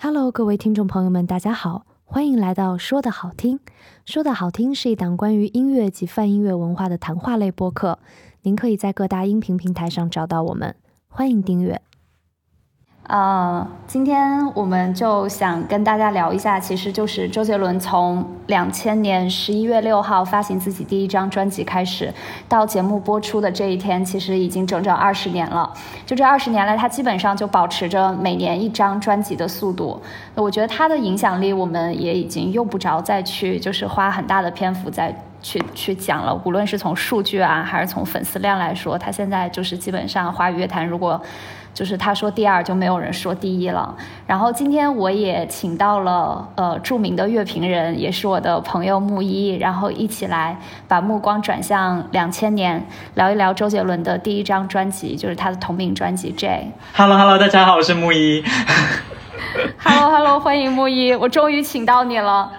Hello，各位听众朋友们，大家好，欢迎来到说的好听。说的好听是一档关于音乐及泛音乐文化的谈话类播客，您可以在各大音频平台上找到我们，欢迎订阅。呃，今天我们就想跟大家聊一下，其实就是周杰伦从两千年十一月六号发行自己第一张专辑开始，到节目播出的这一天，其实已经整整二十年了。就这二十年来，他基本上就保持着每年一张专辑的速度。我觉得他的影响力，我们也已经用不着再去就是花很大的篇幅再去去讲了。无论是从数据啊，还是从粉丝量来说，他现在就是基本上华语乐坛如果。就是他说第二就没有人说第一了。然后今天我也请到了呃著名的乐评人，也是我的朋友木一，然后一起来把目光转向两千年，聊一聊周杰伦的第一张专辑，就是他的同名专辑《J》。Hello Hello，大家好，我是木一。Hello Hello，欢迎木一，我终于请到你了。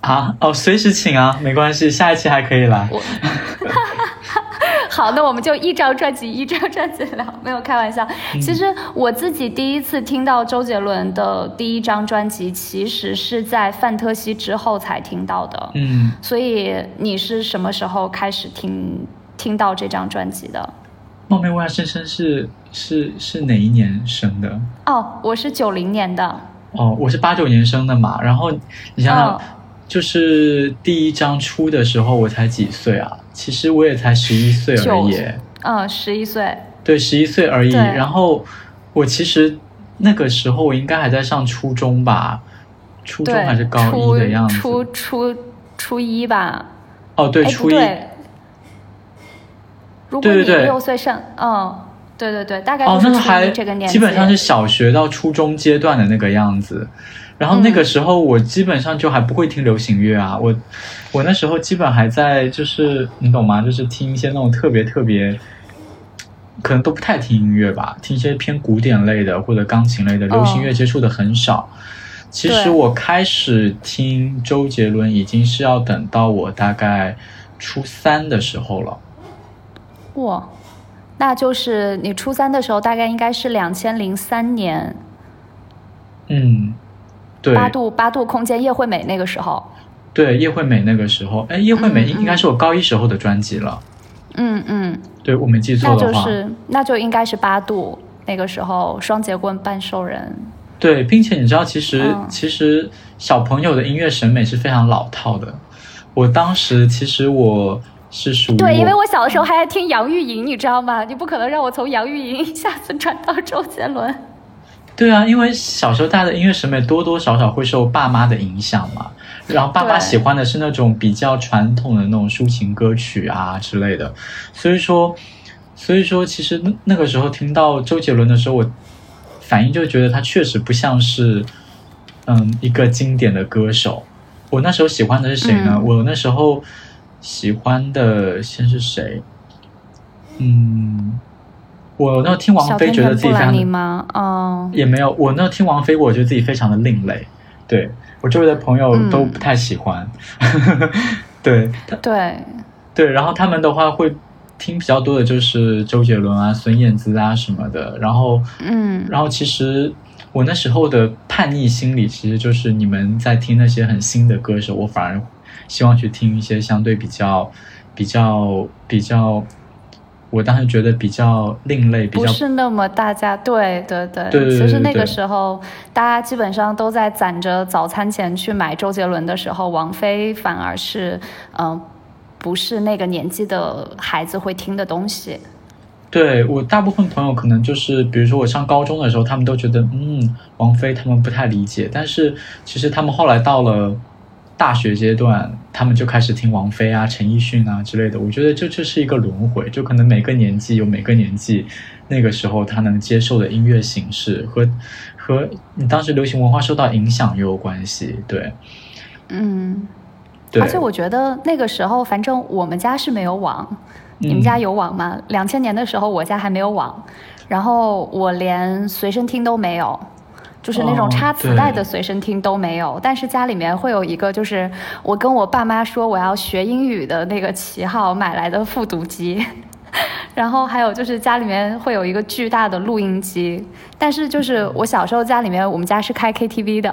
啊哦，随时请啊，没关系，下一期还可以来。好，那我们就一张专辑一张专辑聊，没有开玩笑。其实我自己第一次听到周杰伦的第一张专辑，其实是在《范特西》之后才听到的。嗯，所以你是什么时候开始听听到这张专辑的？冒昧问下，深深是是是哪一年生的？哦，我是九零年的。哦，我是八九年生的嘛。然后你想想，就是第一张出的时候，我才几岁啊？其实我也才十一岁而已，嗯，十一岁，对，十一岁而已。然后我其实那个时候我应该还在上初中吧，初中还是高一的样子，初初初一吧。哦，对，初一。如果你六岁上，嗯，对对对，大概哦，那还基本上是小学到初中阶段的那个样子。然后那个时候我基本上就还不会听流行乐啊，我我那时候基本还在就是你懂吗？就是听一些那种特别特别，可能都不太听音乐吧，听一些偏古典类的或者钢琴类的，流行乐接触的很少。其实我开始听周杰伦已经是要等到我大概初三的时候了。哇，那就是你初三的时候，大概应该是两千零三年。嗯。对八度八度空间叶惠美那个时候，对叶惠美那个时候，哎，叶惠美应应该是我高一时候的专辑了。嗯嗯，对我没记错的话，那就是那就应该是八度那个时候，双截棍半兽人。对，并且你知道，其实其实小朋友的音乐审美是非常老套的。我当时其实我是属于对，因为我小的时候还爱听杨钰莹，你知道吗？你不可能让我从杨钰莹一下子转到周杰伦。对啊，因为小时候大家的音乐审美多多少少会受爸妈的影响嘛，然后爸妈喜欢的是那种比较传统的那种抒情歌曲啊之类的，所以说，所以说其实那那个时候听到周杰伦的时候，我反应就觉得他确实不像是嗯一个经典的歌手。我那时候喜欢的是谁呢？我那时候喜欢的先是谁？嗯。我那听王菲觉得自己非常吗？哦，也没有。我那听王菲，我觉得自己非常的另类。对我周围的朋友都不太喜欢。对，对，对。然后他们的话会听比较多的就是周杰伦啊、孙燕姿啊什么的。然后，嗯，然后其实我那时候的叛逆心理，其实就是你们在听那些很新的歌手，我反而希望去听一些相对比较、比较、比较。我当时觉得比较另类，比较不是那么大家对对对，其实那个时候大家基本上都在攒着早餐钱去买周杰伦的时候，王菲反而是嗯，不是那个年纪的孩子会听的东西。对我大部分朋友可能就是，比如说我上高中的时候，他们都觉得嗯，王菲他们不太理解，但是其实他们后来到了。大学阶段，他们就开始听王菲啊、陈奕迅啊之类的。我觉得这就是一个轮回，就可能每个年纪有每个年纪那个时候他能接受的音乐形式和和你当时流行文化受到影响也有关系。对，嗯，对。而且我觉得那个时候，反正我们家是没有网，你们家有网吗？两千年的时候，我家还没有网，然后我连随身听都没有。就是那种插磁带的随身听都没有，但是家里面会有一个，就是我跟我爸妈说我要学英语的那个旗号买来的复读机，然后还有就是家里面会有一个巨大的录音机，但是就是我小时候家里面我们家是开 KTV 的。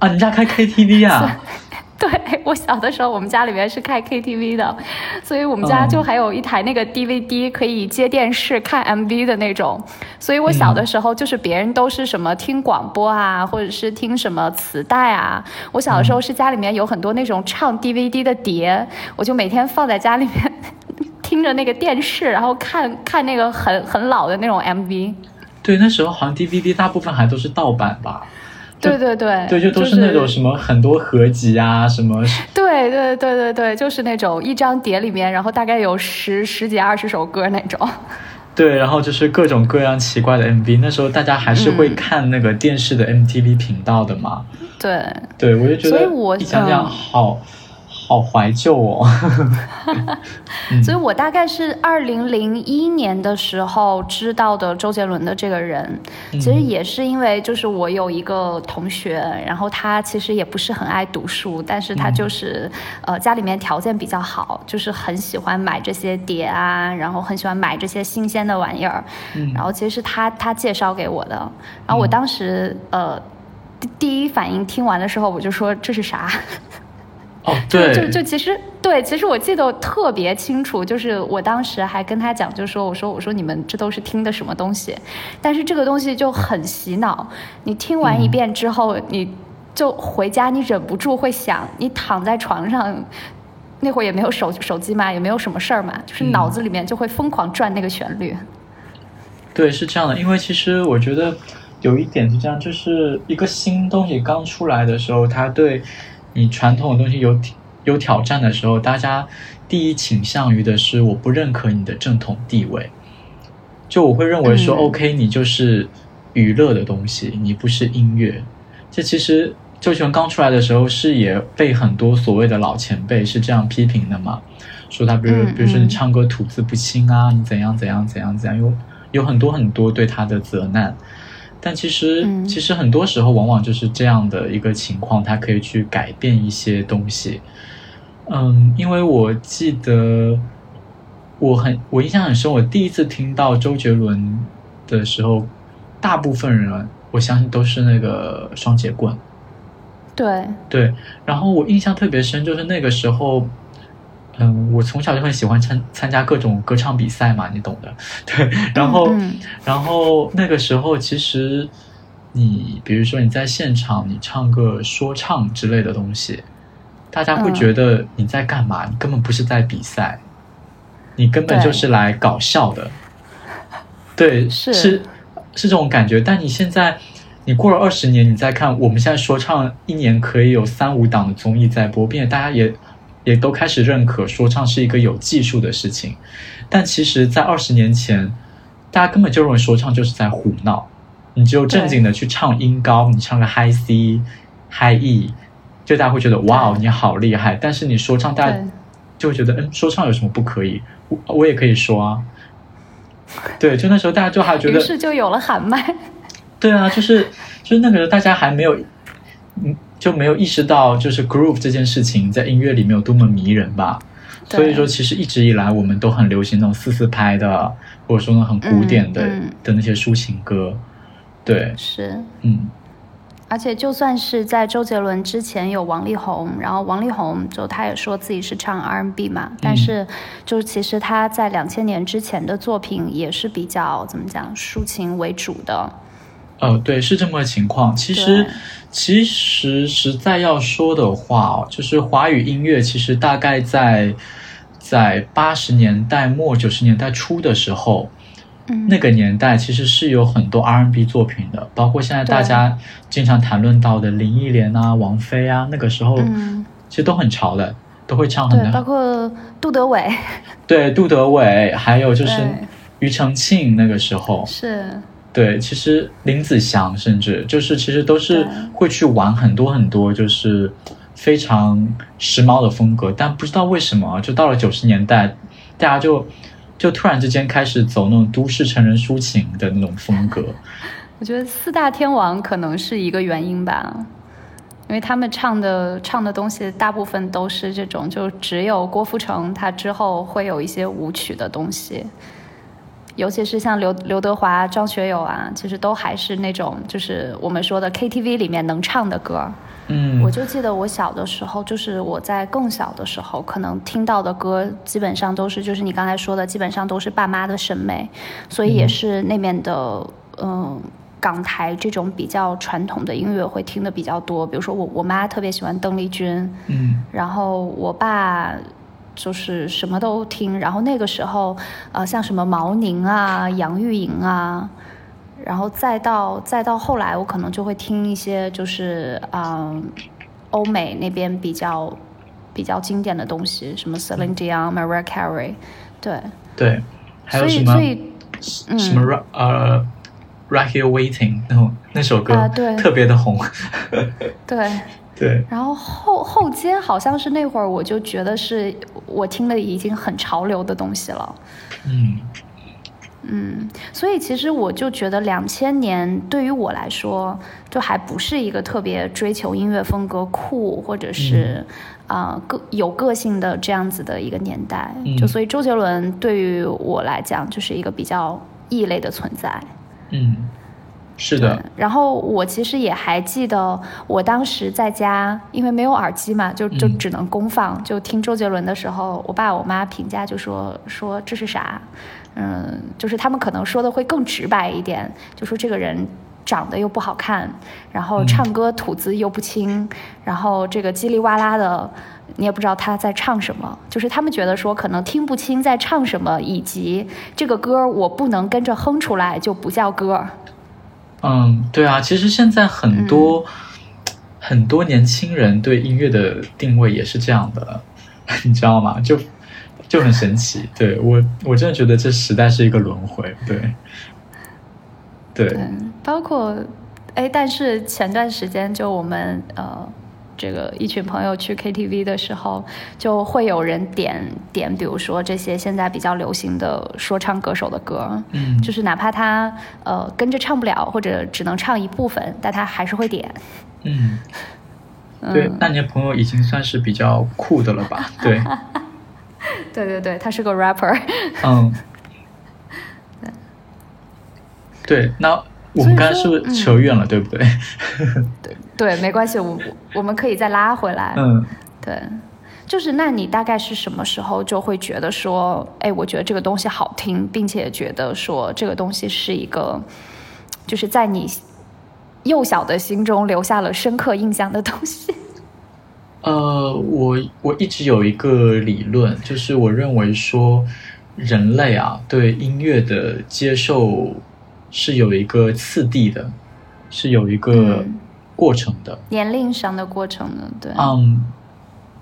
啊，你家开 KTV 啊？对我小的时候，我们家里面是开 KTV 的，所以我们家就还有一台那个 DVD 可以接电视看 MV 的那种。所以我小的时候，就是别人都是什么听广播啊，或者是听什么磁带啊。我小的时候是家里面有很多那种唱 DVD 的碟，我就每天放在家里面听着那个电视，然后看 看那个很很老的那种 MV。对，那时候好像 DVD 大部分还都是盗版吧。对对对，对，就都是那种什么很多合集啊，什么。对对对对对，就是那种一张碟里面，然后大概有十十几二十首歌那种。对，然后就是各种各样奇怪的 MV。那时候大家还是会看那个电视的 MTV 频道的嘛。对。对，我就觉得，所以我想想好。好怀旧哦，所以我大概是二零零一年的时候知道的周杰伦的这个人，其实也是因为就是我有一个同学，然后他其实也不是很爱读书，但是他就是呃家里面条件比较好，就是很喜欢买这些碟啊，然后很喜欢买这些新鲜的玩意儿，然后其实是他他介绍给我的，然后我当时呃第一反应听完的时候我就说这是啥。哦，对，就就其实对，其实我记得特别清楚，就是我当时还跟他讲，就说我说我说你们这都是听的什么东西，但是这个东西就很洗脑，你听完一遍之后，你就回家你忍不住会想，你躺在床上，那会儿也没有手手机嘛，也没有什么事儿嘛，就是脑子里面就会疯狂转那个旋律。对，是这样的，因为其实我觉得有一点是这样，就是一个新东西刚出来的时候，它对。你传统的东西有有挑战的时候，大家第一倾向于的是我不认可你的正统地位，就我会认为说，OK，你就是娱乐的东西，你不是音乐。这其实周杰伦刚出来的时候是也被很多所谓的老前辈是这样批评的嘛，说他比如比如说你唱歌吐字不清啊，你怎样怎样怎样怎样，有有很多很多对他的责难。但其实，其实很多时候往往就是这样的一个情况，它可以去改变一些东西。嗯，因为我记得我很我印象很深，我第一次听到周杰伦的时候，大部分人我相信都是那个双截棍。对对，然后我印象特别深，就是那个时候。嗯，我从小就很喜欢参参加各种歌唱比赛嘛，你懂的。对，然后，然后那个时候，其实你比如说你在现场，你唱个说唱之类的东西，大家会觉得你在干嘛？你根本不是在比赛，你根本就是来搞笑的。对，是是是这种感觉。但你现在，你过了二十年，你再看，我们现在说唱一年可以有三五档的综艺在播，并且大家也。也都开始认可说唱是一个有技术的事情，但其实，在二十年前，大家根本就认为说唱就是在胡闹。你只有正经的去唱音高，你唱个 high C、high E，就大家会觉得哇哦，你好厉害。但是你说唱，大家就会觉得嗯，说唱有什么不可以？我我也可以说啊。对，就那时候大家就还觉得，于是就有了喊麦。对啊，就是就是那个时候大家还没有嗯。就没有意识到，就是 groove 这件事情在音乐里面有多么迷人吧。所以说，其实一直以来我们都很流行那种四四拍的，或者说呢很古典的的那些抒情歌。对，是，嗯。而且就算是在周杰伦之前有王力宏，然后王力宏就他也说自己是唱 R&B 嘛，但是就其实他在两千年之前的作品也是比较怎么讲抒情为主的。呃，对，是这么个情况。其实，其实实在要说的话哦，就是华语音乐其实大概在在八十年代末九十年代初的时候，嗯，那个年代其实是有很多 R&B 作品的，包括现在大家经常谈论到的林忆莲啊、王菲啊，那个时候其实都很潮的，都会唱很多。包括杜德伟，对，杜德伟，还有就是庾澄庆，那个时候是。对，其实林子祥甚至就是其实都是会去玩很多很多，就是非常时髦的风格，但不知道为什么，就到了九十年代，大家就就突然之间开始走那种都市成人抒情的那种风格。我觉得四大天王可能是一个原因吧。因为他们唱的唱的东西大部分都是这种，就只有郭富城他之后会有一些舞曲的东西，尤其是像刘刘德华、张学友啊，其实都还是那种就是我们说的 KTV 里面能唱的歌。嗯，我就记得我小的时候，就是我在更小的时候，可能听到的歌基本上都是就是你刚才说的，基本上都是爸妈的审美，所以也是那面的嗯。港台这种比较传统的音乐会听的比较多，比如说我我妈特别喜欢邓丽君，嗯，然后我爸就是什么都听，然后那个时候呃像什么毛宁啊、杨钰莹啊，然后再到再到后来我可能就会听一些就是嗯欧美那边比较比较经典的东西，什么 Celine Dion、Mariah Carey，对。对，还有什么？什么呃。Right here waiting，那那首歌对。特别的红，对对。然后后后街好像是那会儿，我就觉得是我听的已经很潮流的东西了。嗯嗯，所以其实我就觉得两千年对于我来说，就还不是一个特别追求音乐风格酷或者是啊个有个性的这样子的一个年代。就所以周杰伦对于我来讲就是一个比较异类的存在。嗯，是的。然后我其实也还记得，我当时在家，因为没有耳机嘛，就就只能公放，就听周杰伦的时候，我爸我妈评价就说说这是啥？嗯，就是他们可能说的会更直白一点，就说这个人长得又不好看，然后唱歌吐字又不清，然后这个叽里哇啦的。你也不知道他在唱什么，就是他们觉得说可能听不清在唱什么，以及这个歌我不能跟着哼出来就不叫歌。嗯，对啊，其实现在很多很多年轻人对音乐的定位也是这样的，你知道吗？就就很神奇。对我，我真的觉得这时代是一个轮回。对，对，包括哎，但是前段时间就我们呃。这个一群朋友去 KTV 的时候，就会有人点点，比如说这些现在比较流行的说唱歌手的歌，嗯，就是哪怕他呃跟着唱不了，或者只能唱一部分，但他还是会点。嗯，对，那你的朋友已经算是比较酷的了吧？对，对对对，他是个 rapper。嗯，对，对，那。我们刚才是不是扯远了，对不对？对对，没关系，我我们可以再拉回来。嗯，对，就是那你大概是什么时候就会觉得说，哎，我觉得这个东西好听，并且觉得说这个东西是一个，就是在你幼小的心中留下了深刻印象的东西。呃，我我一直有一个理论，就是我认为说，人类啊对音乐的接受。是有一个次第的，是有一个过程的，年龄上的过程的，对。嗯，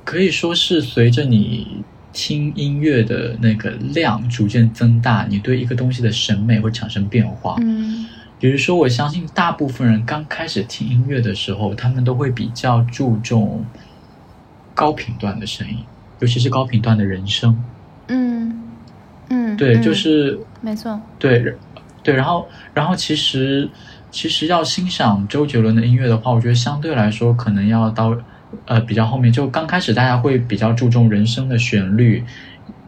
可以说是随着你听音乐的那个量逐渐增大，你对一个东西的审美会产生变化。嗯，比如说，我相信大部分人刚开始听音乐的时候，他们都会比较注重高频段的声音，尤其是高频段的人声。嗯嗯，对，就是没错，对。对，然后，然后其实，其实要欣赏周杰伦的音乐的话，我觉得相对来说可能要到，呃，比较后面。就刚开始大家会比较注重人声的旋律，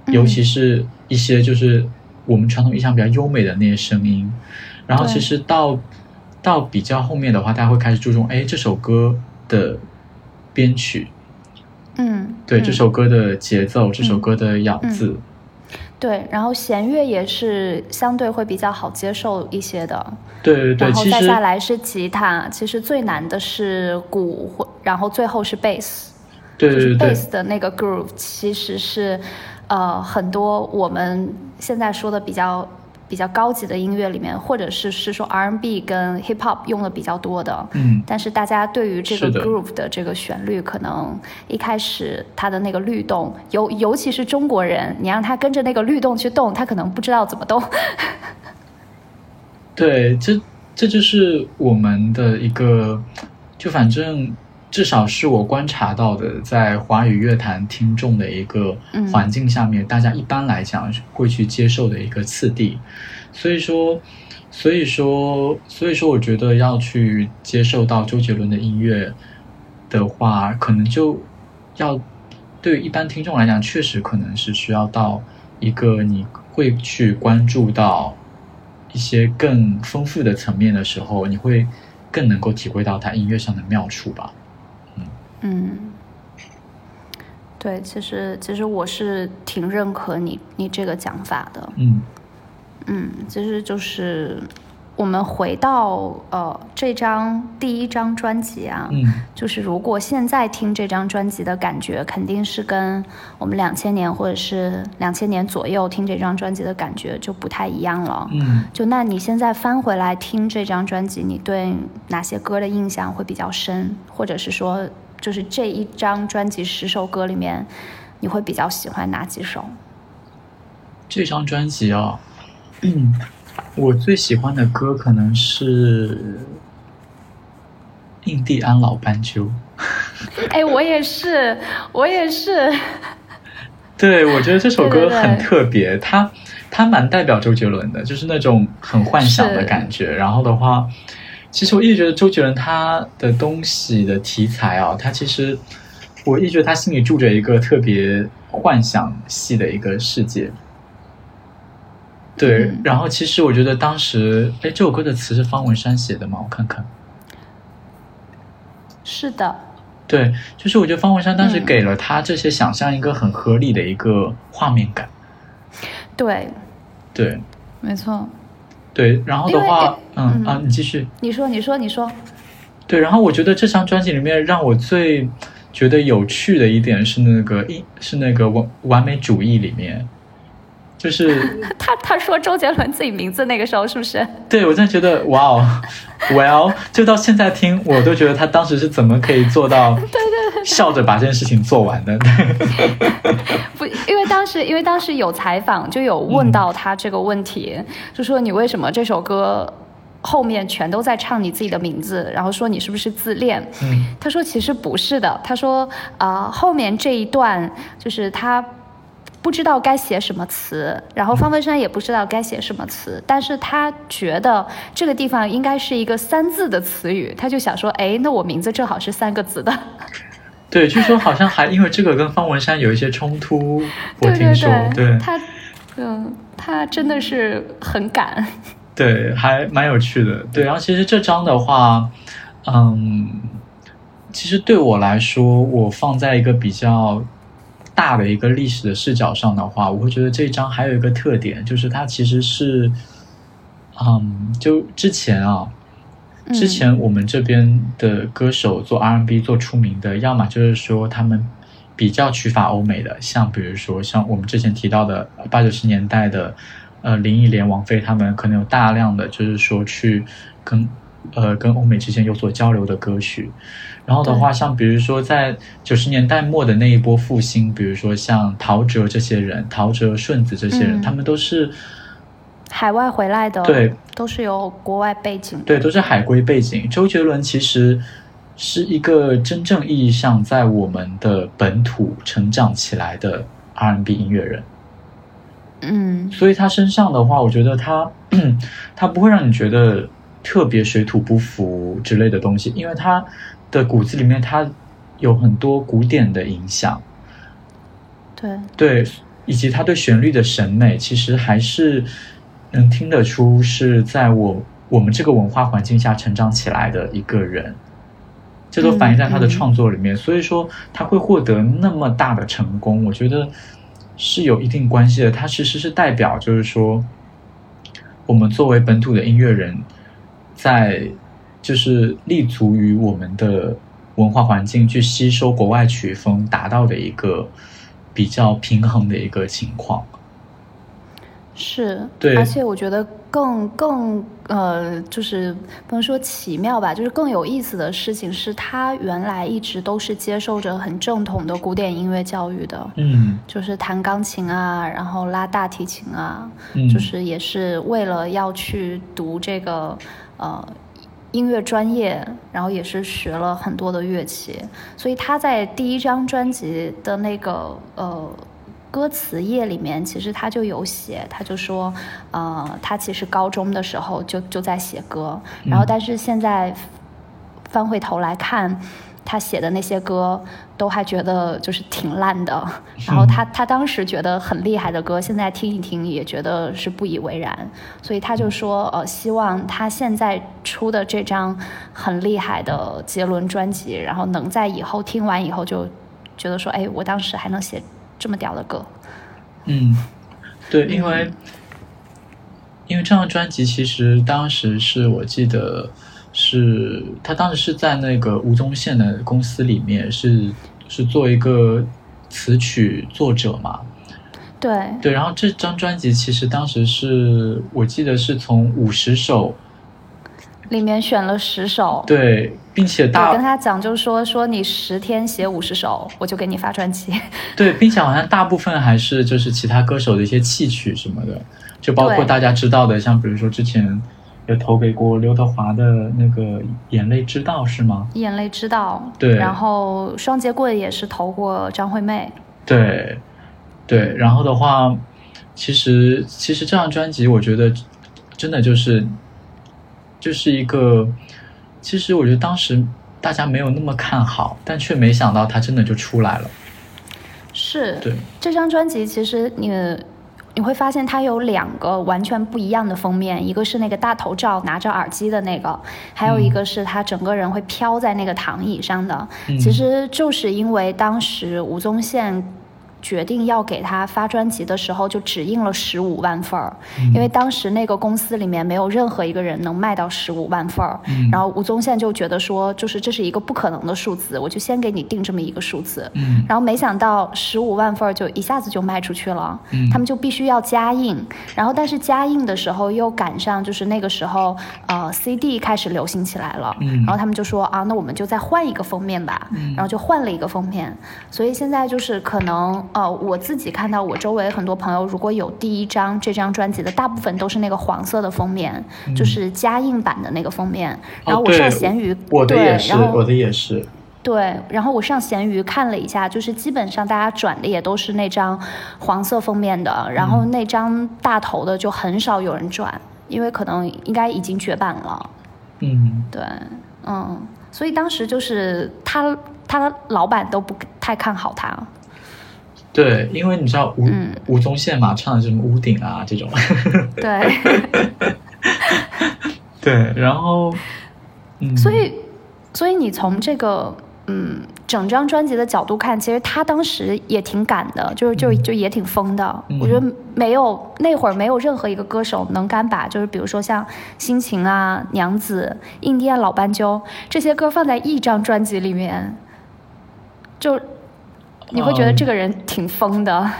尤其是一些就是我们传统意义上比较优美的那些声音。然后其实到到比较后面的话，大家会开始注重，哎，这首歌的编曲，嗯，对，这首歌的节奏，这首歌的咬字。对，然后弦乐也是相对会比较好接受一些的。对对对，然后再下来是吉他，其实最难的是鼓，然后最后是贝斯。对对对，贝斯的那个 groove 其实是，呃，很多我们现在说的比较。比较高级的音乐里面，或者是是说 R&B 跟 Hip Hop 用的比较多的，嗯，但是大家对于这个 groove 的这个旋律，可能一开始它的那个律动，尤尤其是中国人，你让他跟着那个律动去动，他可能不知道怎么动。对，这这就是我们的一个，就反正。至少是我观察到的，在华语乐坛听众的一个环境下面，大家一般来讲会去接受的一个次第。所以说，所以说，所以说，我觉得要去接受到周杰伦的音乐，的话，可能就要对于一般听众来讲，确实可能是需要到一个你会去关注到一些更丰富的层面的时候，你会更能够体会到他音乐上的妙处吧。嗯，对，其实其实我是挺认可你你这个讲法的。嗯嗯，其实就是我们回到呃这张第一张专辑啊，嗯就是如果现在听这张专辑的感觉，肯定是跟我们两千年或者是两千年左右听这张专辑的感觉就不太一样了。嗯就那你现在翻回来听这张专辑，你对哪些歌的印象会比较深，或者是说，就是这一张专辑十首歌里面，你会比较喜欢哪几首？这张专辑啊，嗯，我最喜欢的歌可能是《印第安老斑鸠》。哎，我也是，我也是。对，我觉得这首歌对对对很特别，它它蛮代表周杰伦的，就是那种很幻想的感觉。然后的话，其实我一直觉得周杰伦他的东西的题材啊，他其实我一直觉得他心里住着一个特别幻想系的一个世界。对，嗯然后其实我觉得当时，哎，这首歌的词是方文山写的吗？我看看。是的，对，就是我觉得方文山当时嗯给了他这些想象一个很合理的一个画面感。对，对没错。对，然后的话，嗯嗯啊，你继续。你说，你说，你说。对，然后我觉得这张专辑里面让我最觉得有趣的一点是那个一是那个完完美主义里面，就是 他他说周杰伦自己名字那个时候是不是？对我真的觉得哇哦，well，就到现在听我都觉得他当时是怎么可以做到，笑着把这件事情做完的，不，因为当时因为当时有采访，就有问到他这个问题，就说你为什么这首歌后面全都在唱你自己的名字，然后说你是不是自恋？嗯他说其实不是的，他说啊、呃后面这一段就是他。不知道该写什么词，然后方文山也不知道该写什么词，但是他觉得这个地方应该是一个三字的词语，他就想说，哎，那我名字正好是三个字的，对，据说好像还因为这个跟方文山有一些冲突，我听说，对他，嗯，他真的是很敢，对，还蛮有趣的。对，然后其实这张的话，嗯，其实对我来说，我放在一个比较大的一个历史的视角上的话，我会觉得这张还有一个特点，就是它其实是，嗯，就之前啊，之前我们这边的歌手做 R&B 做出名的，要么就是说他们比较取法欧美的，像比如说像我们之前提到的八九十年代的，呃林忆莲、王菲他们可能有大量的就是说去跟呃跟欧美之间有所交流的歌曲。然后的话，像比如说在九十年代末的那一波复兴，比如说像陶喆这些人，陶喆、顺子这些人，嗯。他们都是海外回来的，对，都是有国外背景，对，都是海归背景。周杰伦其实是一个真正意义上在我们的本土成长起来的 R&B 音乐人，嗯。所以他身上的话，我觉得他 他不会让你觉得特别水土不服之类的东西，因为他的骨子里面他有很多古典的影响，对，对，以及他对旋律的审美，其实还是能听得出是在我我们这个文化环境下成长起来的一个人，这都反映在他的创作里面。所以说他会获得那么大的成功，我觉得是有一定关系的。他其实是代表，就是说我们作为本土的音乐人，在就是立足于我们的文化环境去吸收国外曲风，达到的一个比较平衡的一个情况。是，对。而且我觉得更更呃，就是不能说奇妙吧，就是更有意思的事情是，他原来一直都是接受着很正统的古典音乐教育的，嗯。就是弹钢琴啊，然后拉大提琴啊，嗯，就是也是为了要去读这个呃音乐专业，然后也是学了很多的乐器，所以他在第一张专辑的那个呃。歌词页里面，其实他就有写，他就说，呃，他其实高中的时候就就在写歌，然后嗯但是现在翻回头来看，他写的那些歌都还觉得就是挺烂的，然后他他当时觉得很厉害的歌，现在听一听也觉得是不以为然，所以他就说，呃，希望他现在出的这张很厉害的杰伦专辑，然后能在以后听完以后就觉得说，哎，我当时还能写这么屌的歌。嗯，对，因为因为这张专辑其实当时是我记得。是他当时是在那个吴宗宪的公司里面，是是做一个词曲作者嘛？对对，然后这张专辑其实当时是我记得是从五十首里面选了十首，对，并且大我跟他讲就是说说你十天写五十首，我就给你发专辑。对，并且好像大部分还是就是其他歌手的一些戏曲什么的，就包括大家知道的，像比如说之前。有投给过刘德华的那个《眼泪之道》是吗？眼泪之道。对。然后双截棍也是投过张惠妹。对，对。然后的话，其实其实这张专辑，我觉得真的就是就是一个，其实我觉得当时大家没有那么看好，但却没想到它真的就出来了。是。对。这张专辑其实你。你会发现它有两个完全不一样的封面，一个是那个大头照拿着耳机的那个，还有一个是他整个人会飘在那个躺椅上的。其实就是因为当时吴宗宪。决定要给他发专辑的时候，就只印了十五万份儿，因为当时那个公司里面没有任何一个人能卖到十五万份儿。然后吴宗宪就觉得说，就是这是一个不可能的数字，我就先给你定这么一个数字。然后没想到十五万份儿就一下子就卖出去了，他们就必须要加印。然后但是加印的时候又赶上就是那个时候呃 CD 开始流行起来了，然后他们就说啊，那我们就再换一个封面吧。然后就换了一个封面，所以现在就是可能。呃，我自己看到我周围很多朋友，如果有第一张这张专辑的，大部分都是那个黄色的封面，就是加印版的那个封面。然后我上闲鱼，我的也是，我的也是。对，然后我上闲鱼看了一下，就是基本上大家转的也都是那张黄色封面的，然后那张大头的就很少有人转，因为可能应该已经绝版了。嗯，对，嗯，所以当时就是他他的老板都不太看好他。对，因为你知道吴吴宗宪嘛，唱的什么屋顶啊这种。对。对，然后，嗯。所以，所以你从这个嗯整张专辑的角度看，其实他当时也挺敢的，就是就就也挺疯的。我觉得没有那会儿没有任何一个歌手能敢把就是比如说像《心情》啊、《娘子》、《印第安老斑鸠》这些歌放在一张专辑里面，就。你会觉得这个人挺疯的，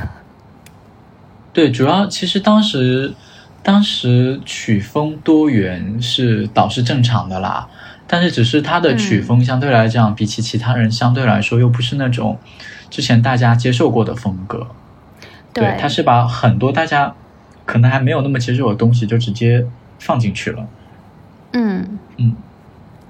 对，主要其实当时，当时曲风多元是倒是正常的啦，但是只是他的曲风相对来讲，比起其他人相对来说又不是那种之前大家接受过的风格，对，他是把很多大家可能还没有那么接受的东西就直接放进去了，嗯。嗯。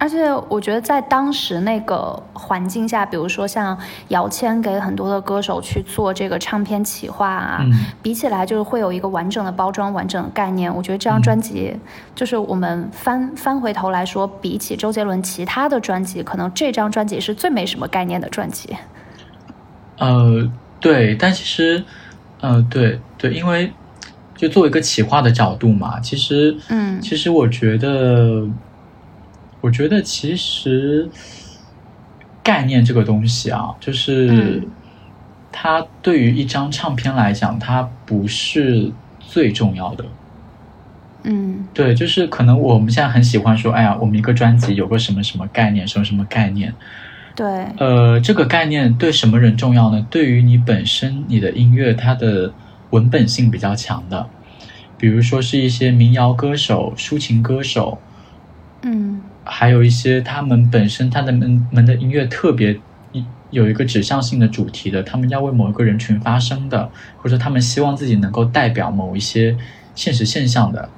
而且我觉得在当时那个环境下，比如说像姚谦给很多的歌手去做这个唱片企划啊，比起来就是会有一个完整的包装、完整的概念。我觉得这张专辑，就是我们翻翻回头来说，比起周杰伦其他的专辑，可能这张专辑是最没什么概念的专辑。呃，对，但其实，呃，对对，因为就作为一个企划的角度嘛，其实，嗯，其实我觉得。我觉得其实概念这个东西啊，就是它对于一张唱片来讲，它不是最重要的。嗯，对，就是可能我们现在很喜欢说，哎呀，我们一个专辑有个什么什么概念，什么什么概念。对，呃，这个概念对什么人重要呢？对于你本身，你的音乐它的文本性比较强的，比如说是一些民谣歌手、抒情歌手，嗯。还有一些他们本身他的们们的音乐特别一有一个指向性的主题的，他们要为某一个人群发声的，或者他们希望自己能够代表某一些现实现象的，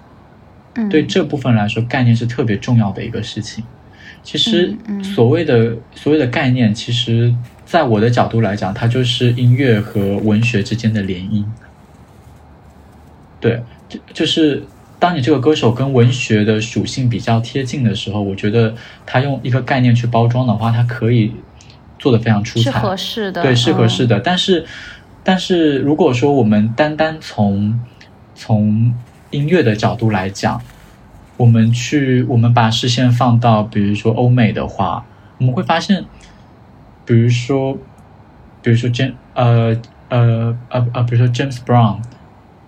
对这部分来说，概念是特别重要的一个事情。其实所谓的所谓的概念，其实在我的角度来讲，它就是音乐和文学之间的联姻。对，就就是当你这个歌手跟文学的属性比较贴近的时候，我觉得他用一个概念去包装的话，他可以做的非常出彩，是合适的，对，是合适的。的。但是，但是如果说我们单单从从音乐的角度来讲，我们去我们把视线放到比如说欧美的话，我们会发现，比如说，比如说 James 呃呃呃呃，比如说 James Brown，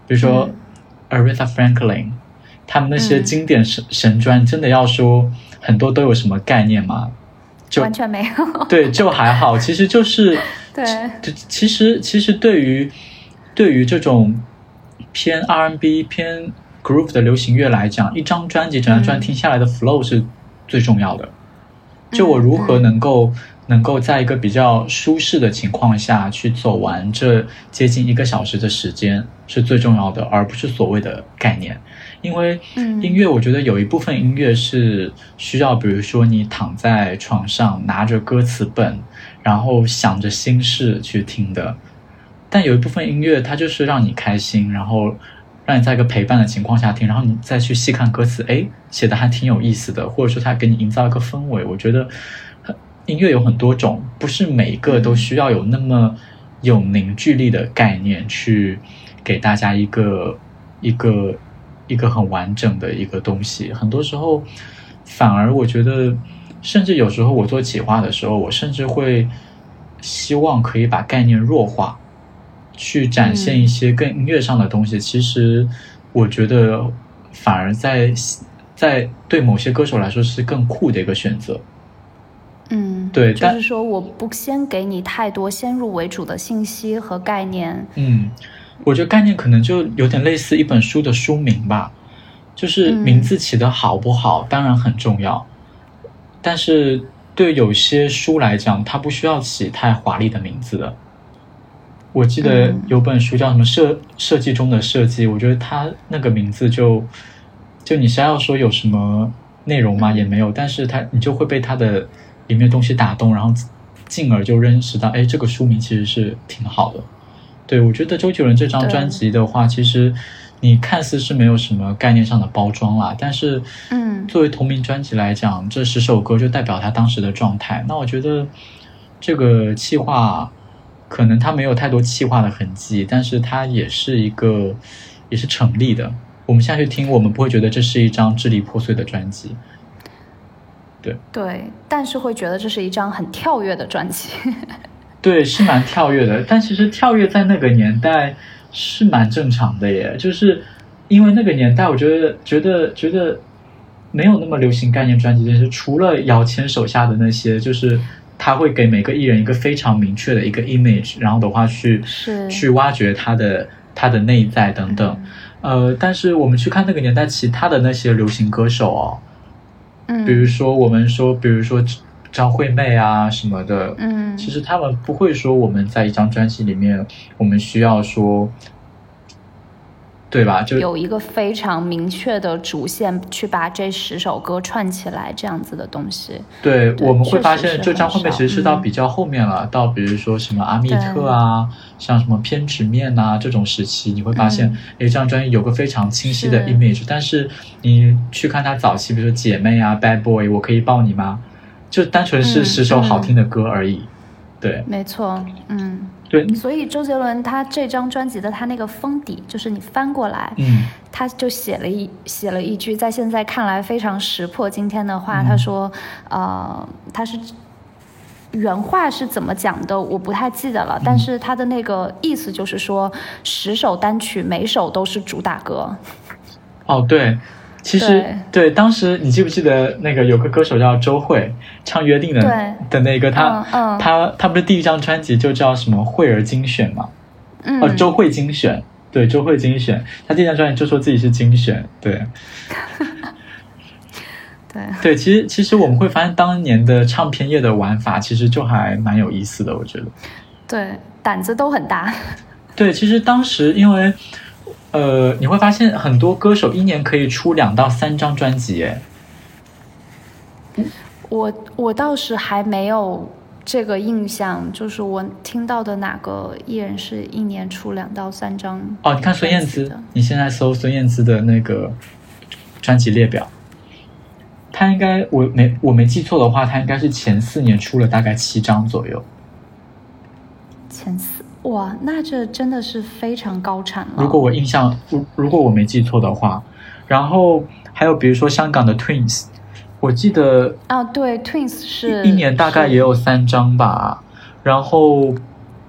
比如说 Aretha Franklin。他们那些经典神神专，真的要说很多都有什么概念吗？就完全没有。对，就还好。其实就是 对，其实其实对于对于这种偏 R&B 偏 Groove 的流行乐来讲，一张专辑整张专辑听下来的 Flow 是最重要的。就我如何能够能够在一个比较舒适的情况下去走完这接近一个小时的时间，是最重要的，而不是所谓的概念。因为音乐，我觉得有一部分音乐是需要，比如说你躺在床上拿着歌词本，然后想着心事去听的。但有一部分音乐，它就是让你开心，然后让你在一个陪伴的情况下听，然后你再去细看歌词，哎，写的还挺有意思的，或者说它给你营造一个氛围。我觉得音乐有很多种，不是每一个都需要有那么有凝聚力的概念去给大家一个一个。一个很完整的一个东西，很多时候反而我觉得，甚至有时候我做企划的时候，我甚至会希望可以把概念弱化，去展现一些更音乐上的东西。其实我觉得反而在在对某些歌手来说是更酷的一个选择。嗯，对，就是说我不先给你太多先入为主的信息和概念。嗯。我觉得概念可能就有点类似一本书的书名吧，就是名字起的好不好，当然很重要。但是对有些书来讲，它不需要起太华丽的名字的。我记得有本书叫什么设设计中的设计，我觉得它那个名字就就你是要说有什么内容吗？也没有，但是它你就会被它的里面东西打动，然后进而就认识到，哎，这个书名其实是挺好的。对，我觉得周杰伦这张专辑的话，其实你看似是没有什么概念上的包装啦，但是，嗯，作为同名专辑来讲，这十首歌就代表他当时的状态。那我觉得这个气化可能他没有太多气化的痕迹，但是它也是一个也是成立的。我们下去听，我们不会觉得这是一张支离破碎的专辑。对对，但是会觉得这是一张很跳跃的专辑。对，是蛮跳跃的，但其实跳跃在那个年代是蛮正常的耶，就是因为那个年代，我觉得觉得觉得没有那么流行概念专辑，就是除了姚谦手下的那些，就是他会给每个艺人一个非常明确的一个 image，然后的话去去挖掘他的他的内在等等，呃，但是我们去看那个年代其他的那些流行歌手哦，嗯，比如说我们说，比如说。张惠妹啊什么的，嗯，其实他们不会说我们在一张专辑里面，我们需要说，对吧？就有一个非常明确的主线去把这十首歌串起来，这样子的东西。对，我们会发现，就张惠妹其实是到比较后面了，到比如说什么阿密特啊，像什么偏执面啊这种时期，你会发现，哎，这张专辑有个非常清晰的 image。但是你去看他早期，比如说姐妹啊，Bad Boy，我可以抱你吗？就单纯是十首好听的歌而已，对，没错，嗯，对，所以周杰伦他这张专辑的他那个封底，就是你翻过来，嗯，他就写了一写了一句，在现在看来非常识破今天的话，他说，呃，他是原话是怎么讲的，我不太记得了，但是他的那个意思就是说，十首单曲每首都是主打歌，哦，对。其实对，当时你记不记得那个有个歌手叫周慧，唱《约定》的的那个他，他他不是第一张专辑就叫什么《慧儿精选》嘛？哦，周慧精选，对，周慧精选，他第一张专辑就说自己是精选，对，对。对，其实其实我们会发现当年的唱片业的玩法其实就还蛮有意思的，我觉得，对，胆子都很大，对，其实当时因为。呃，你会发现很多歌手一年可以出两到三张专辑，哎，我我倒是还没有这个印象，就是我听到的哪个艺人是一年出两到三张？哦，你看孙燕姿，你现在搜孙燕姿的那个专辑列表。他应该我没我没记错的话，他应该是前四年出了大概七张左右。前四哇，那这真的是非常高产了。如果我印象如如果我没记错的话，然后还有比如说香港的 Twins，我记得啊，对 Twins 是一年大概也有三张吧。然后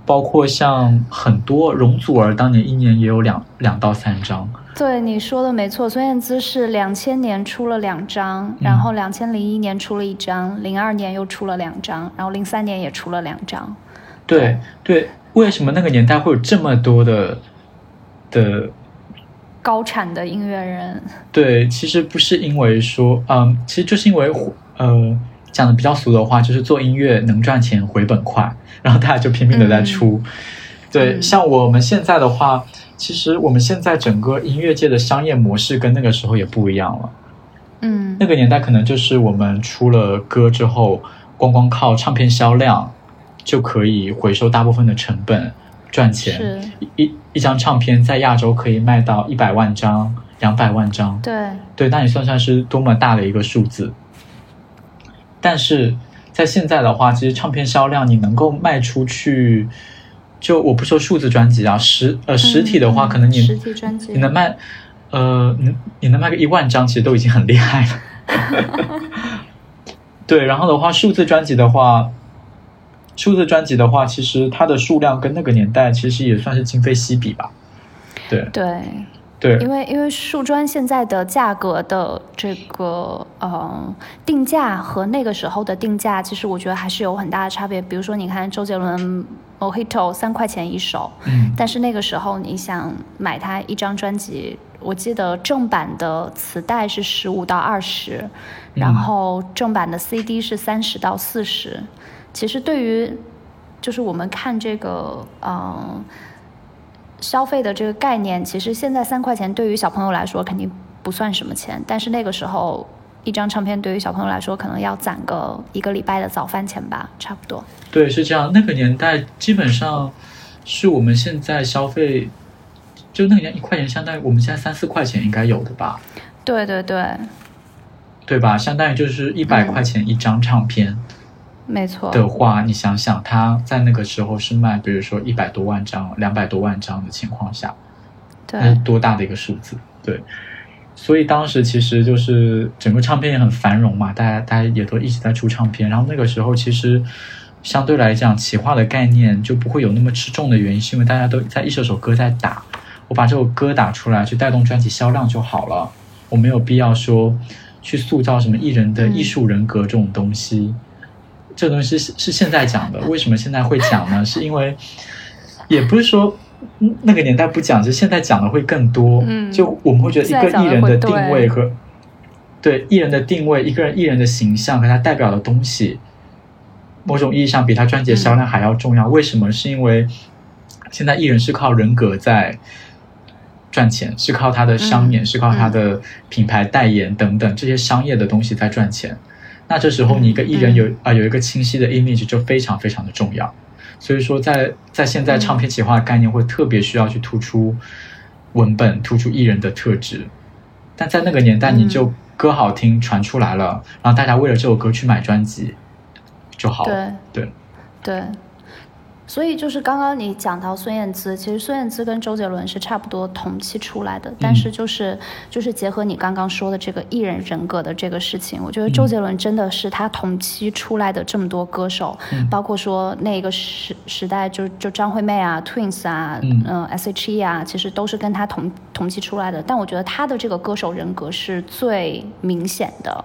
包括像很多容祖儿当年一年也有两两到三张。对你说的没错，孙燕姿是两千年出了两张，然后两千零一年出了一张，零二年又出了两张，然后零三年也出了两张。对对，为什么那个年代会有这么多的的高产的音乐人？对，其实不是因为说，嗯，其实就是因为，呃，讲的比较俗的话，就是做音乐能赚钱，回本快，然后大家就拼命的在出。对，像我们现在的话。其实我们现在整个音乐界的商业模式跟那个时候也不一样了。嗯，那个年代可能就是我们出了歌之后，光光靠唱片销量就可以回收大部分的成本赚钱。一一张唱片在亚洲可以卖到一百万张、两百万张。对对，那你算算是多么大的一个数字。但是在现在的话，其实唱片销量你能够卖出去。就我不说数字专辑啊，实呃实体的话，可能你实体专辑你能卖，呃，你你能卖个一万张，其实都已经很厉害了。对，然后的话，数字专辑的话，数字专辑的话，其实它的数量跟那个年代其实也算是今非昔比吧。对对。对，因为因为树专现在的价格的这个呃定价和那个时候的定价，其实我觉得还是有很大的差别。比如说，你看周杰伦《Mojito》三块钱一首，嗯，但是那个时候你想买他一张专辑，我记得正版的磁带是十五到二十，然后正版的 CD 是三十到四十。其实对于就是我们看这个嗯。消费的这个概念，其实现在三块钱对于小朋友来说肯定不算什么钱，但是那个时候一张唱片对于小朋友来说可能要攒个一个礼拜的早饭钱吧，差不多。对，是这样。那个年代基本上是我们现在消费，就那个年一块钱相当于我们现在三四块钱应该有的吧？对对对，对吧？相当于就是一百块钱一张唱片。没错的话，你想想，他在那个时候是卖，比如说一百多万张、两百多万张的情况下，对，那是多大的一个数字？对，所以当时其实就是整个唱片也很繁荣嘛，大家大家也都一直在出唱片。然后那个时候其实相对来讲，企划的概念就不会有那么吃重的原因，是因为大家都在一首首歌在打，我把这首歌打出来去带动专辑销量就好了，我没有必要说去塑造什么艺人的艺术人格这种东西。这东西是是现在讲的，为什么现在会讲呢？是因为也不是说那个年代不讲，是现在讲的会更多。嗯，就我们会觉得一个艺人的定位和对艺人的定位，一个人艺人的形象和他代表的东西，某种意义上比他专辑销量还要重要。为什么？是因为现在艺人是靠人格在赚钱，是靠他的商演，是靠他的品牌代言等等这些商业的东西在赚钱。那这时候，你一个艺人有啊有一个清晰的 image 就非常非常的重要。所以说，在在现在唱片企划的概念会特别需要去突出文本，突出艺人的特质。但在那个年代，你就歌好听传出来了，然后大家为了这首歌去买专辑就好了。对对。所以就是刚刚你讲到孙燕姿，其实孙燕姿跟周杰伦是差不多同期出来的，但是就是就是结合你刚刚说的这个艺人人格的这个事情，我觉得周杰伦真的是他同期出来的这么多歌手，包括说那个时时代就就张惠妹啊、Twins 啊、嗯。S.H.E 啊，其实都是跟他同同期出来的，但我觉得他的这个歌手人格是最明显的，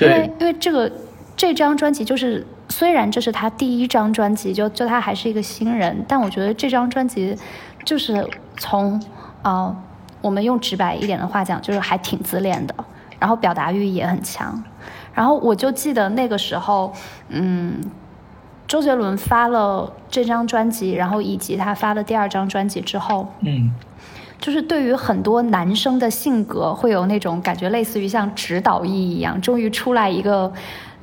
因为因为这个这张专辑就是。虽然这是他第一张专辑，就就他还是一个新人，但我觉得这张专辑就是从啊，我们用直白一点的话讲，就是还挺自恋的，然后表达欲也很强。然后我就记得那个时候，嗯，周杰伦发了这张专辑，然后以及他发了第二张专辑之后，嗯，就是对于很多男生的性格会有那种感觉，类似于像指导意义一样，终于出来一个。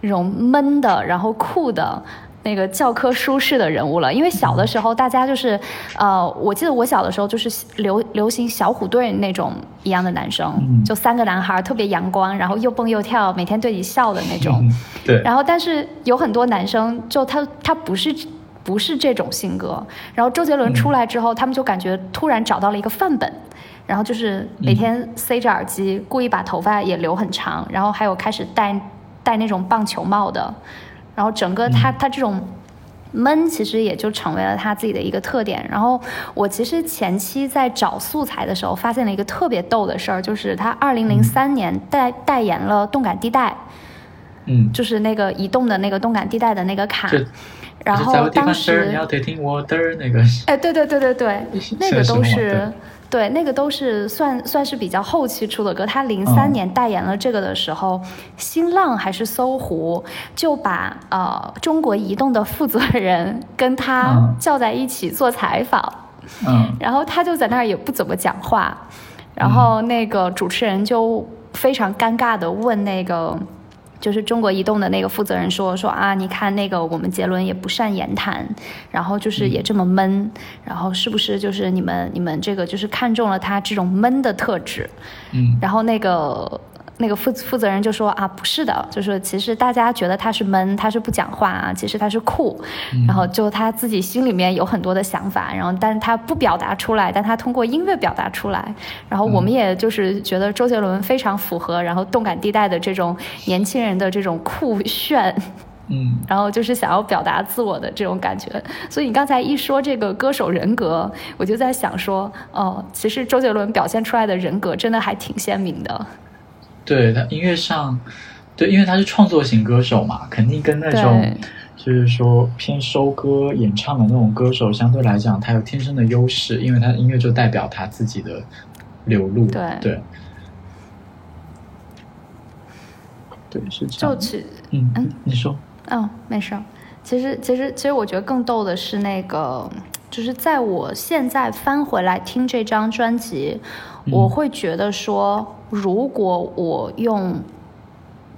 那种闷的，然后酷的那个教科书式的人物了。因为小的时候，大家就是，呃，我记得我小的时候就是流流行小虎队那种一样的男生，就三个男孩特别阳光，然后又蹦又跳，每天对你笑的那种。对。然后，但是有很多男生，就他他不是不是这种性格。然后周杰伦出来之后，他们就感觉突然找到了一个范本。然后就是每天塞着耳机，故意把头发也留很长，然后还有开始戴戴那种棒球帽的，然后整个他他这种闷，其实也就成为了他自己的一个特点。然后我其实前期在找素材的时候，发现了一个特别逗的事儿，就是他二零零三年代代言了动感地带，嗯，就是那个移动的那个动感地带的那个卡，然后当时你要得听我的那个，哎，对对对对对，那个都是。对，那个都是算算是比较后期出的歌。他零三年代言了这个的时候，新浪还是搜狐就把呃中国移动的负责人跟他叫在一起做采访，嗯，然后他就在那儿也不怎么讲话，然后那个主持人就非常尴尬的问那个。就是中国移动的那个负责人说说啊，你看那个我们杰伦也不善言谈，然后就是也这么闷，然后是不是就是你们你们这个就是看中了他这种闷的特质？嗯，然后那个。那个负负责人就说啊，不是的，就是其实大家觉得他是闷，他是不讲话啊，其实他是酷，然后就他自己心里面有很多的想法，然后但是他不表达出来，但他通过音乐表达出来，然后我们也就是觉得周杰伦非常符合，然后动感地带的这种年轻人的这种酷炫，嗯，然后就是想要表达自我的这种感觉，所以你刚才一说这个歌手人格，我就在想说，哦，其实周杰伦表现出来的人格真的还挺鲜明的。对他音乐上，对，因为他是创作型歌手嘛，肯定跟那种就是说偏收歌演唱的那种歌手相对来讲，他有天生的优势，因为他的音乐就代表他自己的流露。对对对，是这样。就其嗯嗯，你说哦，没事。其实其实其实，我觉得更逗的是那个，就是在我现在翻回来听这张专辑，我会觉得说。如果我用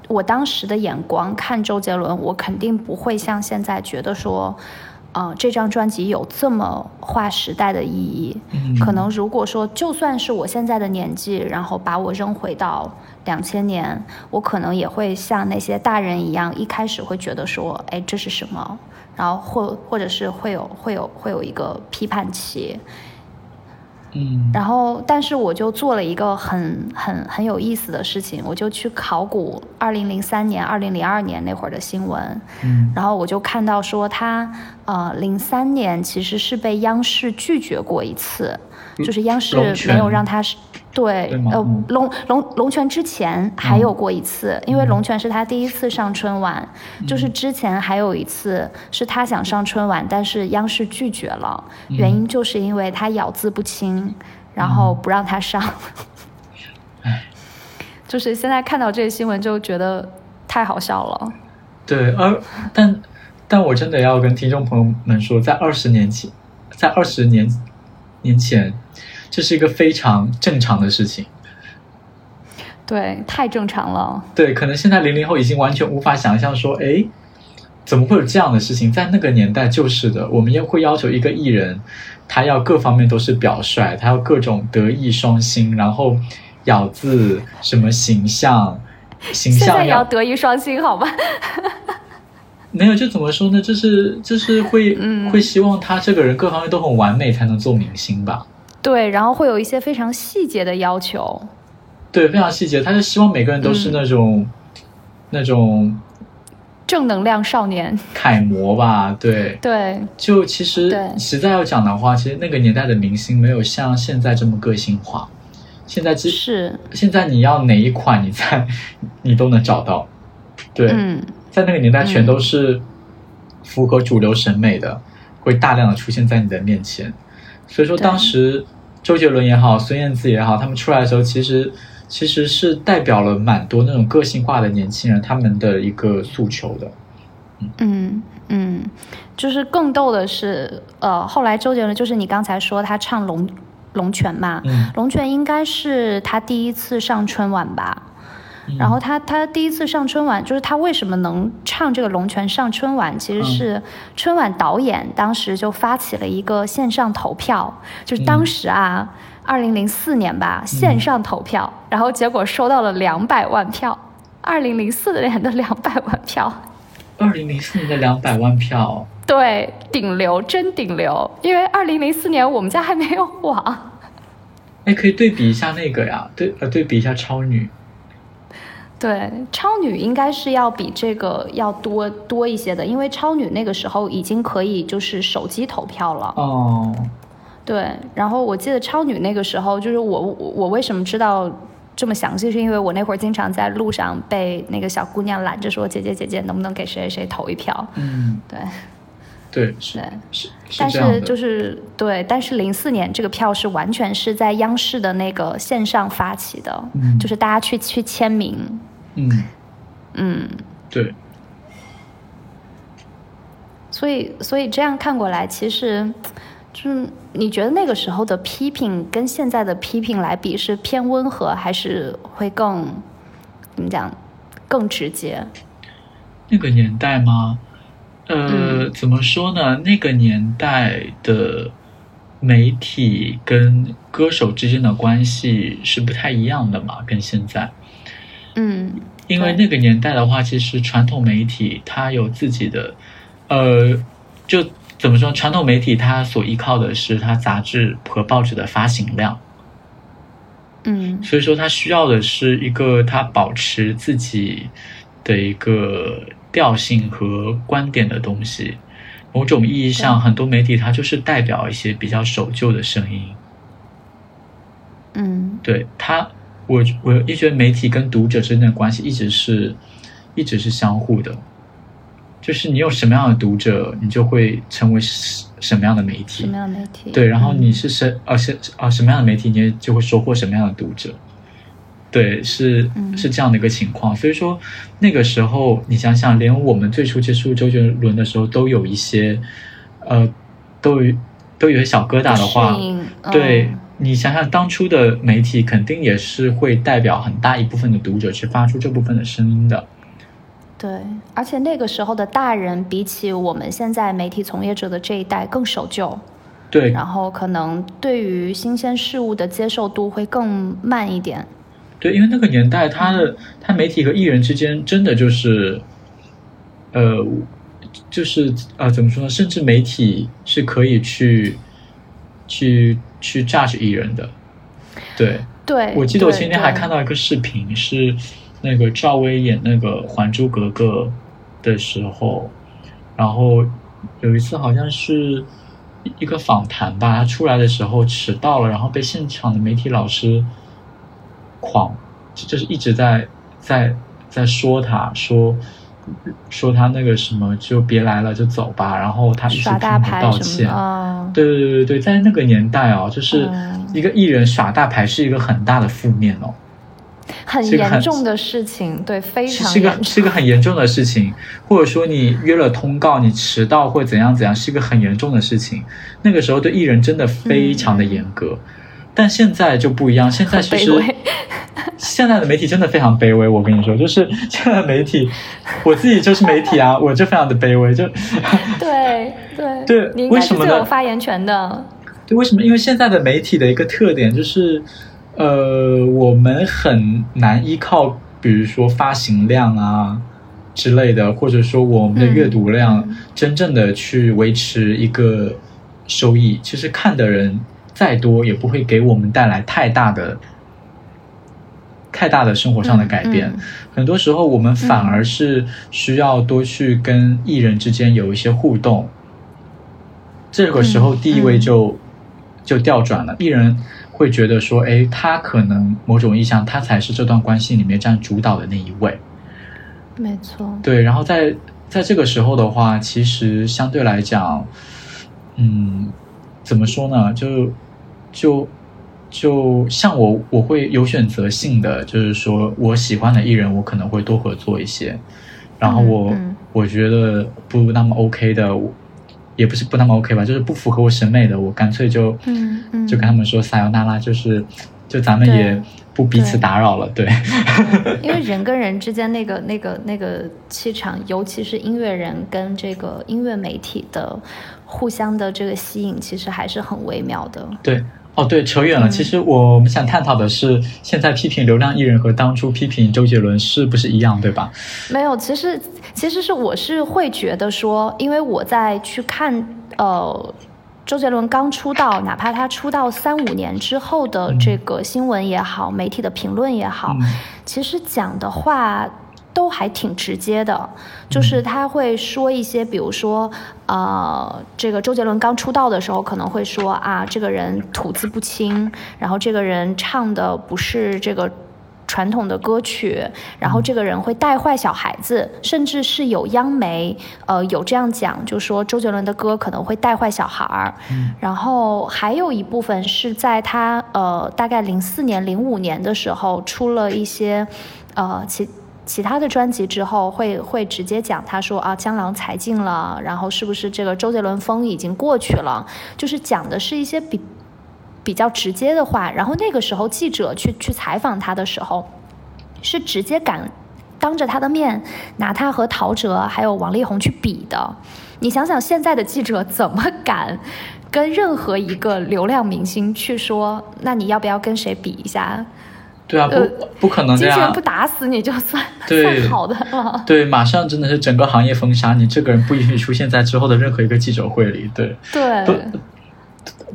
我当时的眼光看周杰伦，我肯定不会像现在觉得说，呃，这张专辑有这么划时代的意义。可能如果说就算是我现在的年纪，然后把我扔回到两千年，我可能也会像那些大人一样，一开始会觉得说，哎，这是什么？然后或或者是会有会有会有一个批判期。嗯，然后，但是我就做了一个很很很有意思的事情，我就去考古二零零三年、二零零二年那会儿的新闻，嗯，然后我就看到说他呃零三年其实是被央视拒绝过一次，就是央视没有让他是。对，呃，龙龙龙泉之前还有过一次，因为龙泉是他第一次上春晚，就是之前还有一次是他想上春晚，但是央视拒绝了，原因就是因为他咬字不清，然后不让他上。就是现在看到这个新闻就觉得太好笑了。对，而但但我真的要跟听众朋友们说，在二十年前，在二十年年前。这是一个非常正常的事情，对，太正常了。对，可能现在零零后已经完全无法想象说，哎，怎么会有这样的事情？在那个年代就是的，我们也会要求一个艺人，他要各方面都是表率，他要各种德艺双馨，然后咬字什么形象，形象要德艺双馨，好吧？没有，就怎么说呢？就是就是会会希望他这个人各方面都很完美，才能做明星吧。对，然后会有一些非常细节的要求。对，非常细节，他是希望每个人都是那种那种正能量少年楷模吧？对对，就其实实在要讲的话，其实那个年代的明星没有像现在这么个性化。现在其实现在你要哪一款，你在 你都能找到。对，嗯在那个年代，全都是符合主流审美的，会大量的出现在你的面前。所以说，当时。周杰伦也好，孙燕姿也好，他们出来的时候，其实其实是代表了蛮多那种个性化的年轻人他们的一个诉求的。嗯嗯，就是更逗的是，呃，后来周杰伦就是你刚才说他唱《龙龙泉》嘛，《龙泉》应该是他第一次上春晚吧。然后他他第一次上春晚，就是他为什么能唱这个《龙泉》上春晚，其实是春晚导演当时就发起了一个线上投票，就是当时啊，二零零四年吧，线上投票，然后结果收到了两百万票，二零零四年的两百万票，二零零四年的两百万票，对，顶流真顶流，因为二零零四年我们家还没有网。哎，可以对比一下那个呀，对呃，对比一下超女。对，超女应该是要比这个要多多一些的，因为超女那个时候已经可以就是手机投票了。哦。对，然后我记得超女那个时候，就是我我为什么知道这么详细，是因为我那会儿经常在路上被那个小姑娘拦着说：“姐姐姐姐，能不能给谁谁谁投一票？”嗯，对。对，是是，但是就是对，但是零四年这个票是完全是在央视的那个线上发起的，就是大家去去签名，嗯嗯，对，所以所以这样看过来，其实就是你觉得那个时候的批评跟现在的批评来比，是偏温和还是会更怎么讲更直接？那个年代吗？呃，怎么说呢？那个年代的媒体跟歌手之间的关系是不太一样的嘛，跟现在。嗯，因为那个年代的话，其实传统媒体它有自己的，呃，就怎么说？传统媒体它所依靠的是它杂志和报纸的发行量。嗯，所以说它需要的是一个它保持自己的一个。调性和观点的东西，某种意义上，很多媒体它就是代表一些比较守旧的声音。嗯，对它，我我一觉得媒体跟读者之间的关系一直是，一直是相互的。就是你有什么样的读者，你就会成为什么样的媒体。什么样的媒体？对，然后你是什呃是啊什么样的媒体，你也就会收获什么样的读者。对，是是这样的一个情况，所以说那个时候，你想想，连我们最初接触周杰伦的时候，都有一些，呃，都有都有些小疙瘩的话，对你想想，当初的媒体肯定也是会代表很大一部分的读者去发出这部分的声音的。对，而且那个时候的大人，比起我们现在媒体从业者的这一代更守旧，对，然后可能对于新鲜事物的接受度会更慢一点。对，因为那个年代，他的他媒体和艺人之间真的就是，呃，就是呃，怎么说呢？甚至媒体是可以去去去 judge 艺人的。对，对，我记得我前天还看到一个视频，是那个赵薇演那个《还珠格格》的时候，然后有一次好像是一个访谈吧，她出来的时候迟到了，然后被现场的媒体老师。狂，就是一直在在在说他，说说他那个什么，就别来了，就走吧。然后他一直拼命道歉。对对对对对，在那个年代哦，就是一个艺人耍大牌是一个很大的负面哦，很严重的事情，对，非常是个是个很严重的事情。或者说你约了通告，你迟到或怎样怎样，是一个很严重的事情。那个时候对艺人真的非常的严格。但现在就不一样，现在其实 现在的媒体真的非常卑微。我跟你说，就是 现在媒体，我自己就是媒体啊，我就非常的卑微。就对对对，为什么有发言权的？对，为什么？因为现在的媒体的一个特点就是，呃，我们很难依靠，比如说发行量啊之类的，或者说我们的阅读量，真正的去维持一个收益。其实看的人。再多也不会给我们带来太大的、太大的生活上的改变。很多时候，我们反而是需要多去跟艺人之间有一些互动。这个时候，地位就就调转了。艺人会觉得说：“哎，他可能某种意义上，他才是这段关系里面占主导的那一位。”没错。对，然后在在这个时候的话，其实相对来讲，嗯，怎么说呢？就就就像我，我会有选择性的，就是说我喜欢的艺人，我可能会多合作一些。然后我我觉得不那么 OK 的，也不是不那么 OK 吧，就是不符合我审美的，我干脆就嗯嗯就跟他们说撒由那拉，就是就咱们也不彼此打扰了，对。因为人跟人之间那个那个那个气场，尤其是音乐人跟这个音乐媒体的互相的这个吸引，其实还是很微妙的。对。哦，对，扯远了。其实我们想探讨的是，现在批评流量艺人和当初批评周杰伦是不是一样，对吧？没有，其实其实是我是会觉得说，因为我在去看呃周杰伦刚出道，哪怕他出道三五年之后的这个新闻也好，媒体的评论也好，其实讲的话。都还挺直接的，就是他会说一些，比如说，呃，这个周杰伦刚出道的时候可能会说啊，这个人吐字不清，然后这个人唱的不是这个传统的歌曲，然后这个人会带坏小孩子，甚至是有央媒呃有这样讲，就说周杰伦的歌可能会带坏小孩儿。然后还有一部分是在他呃大概零四年零五年的时候出了一些呃其。其他的专辑之后会会直接讲，他说啊，江郎才尽了，然后是不是这个周杰伦风已经过去了？就是讲的是一些比比较直接的话。然后那个时候记者去去采访他的时候，是直接敢当着他的面拿他和陶喆还有王力宏去比的。你想想现在的记者怎么敢跟任何一个流量明星去说？那你要不要跟谁比一下？对啊，不不可能这样，不打死你就算 算好的了。对，马上真的是整个行业封杀你，这个人不允许出现在之后的任何一个记者会里。对，对，都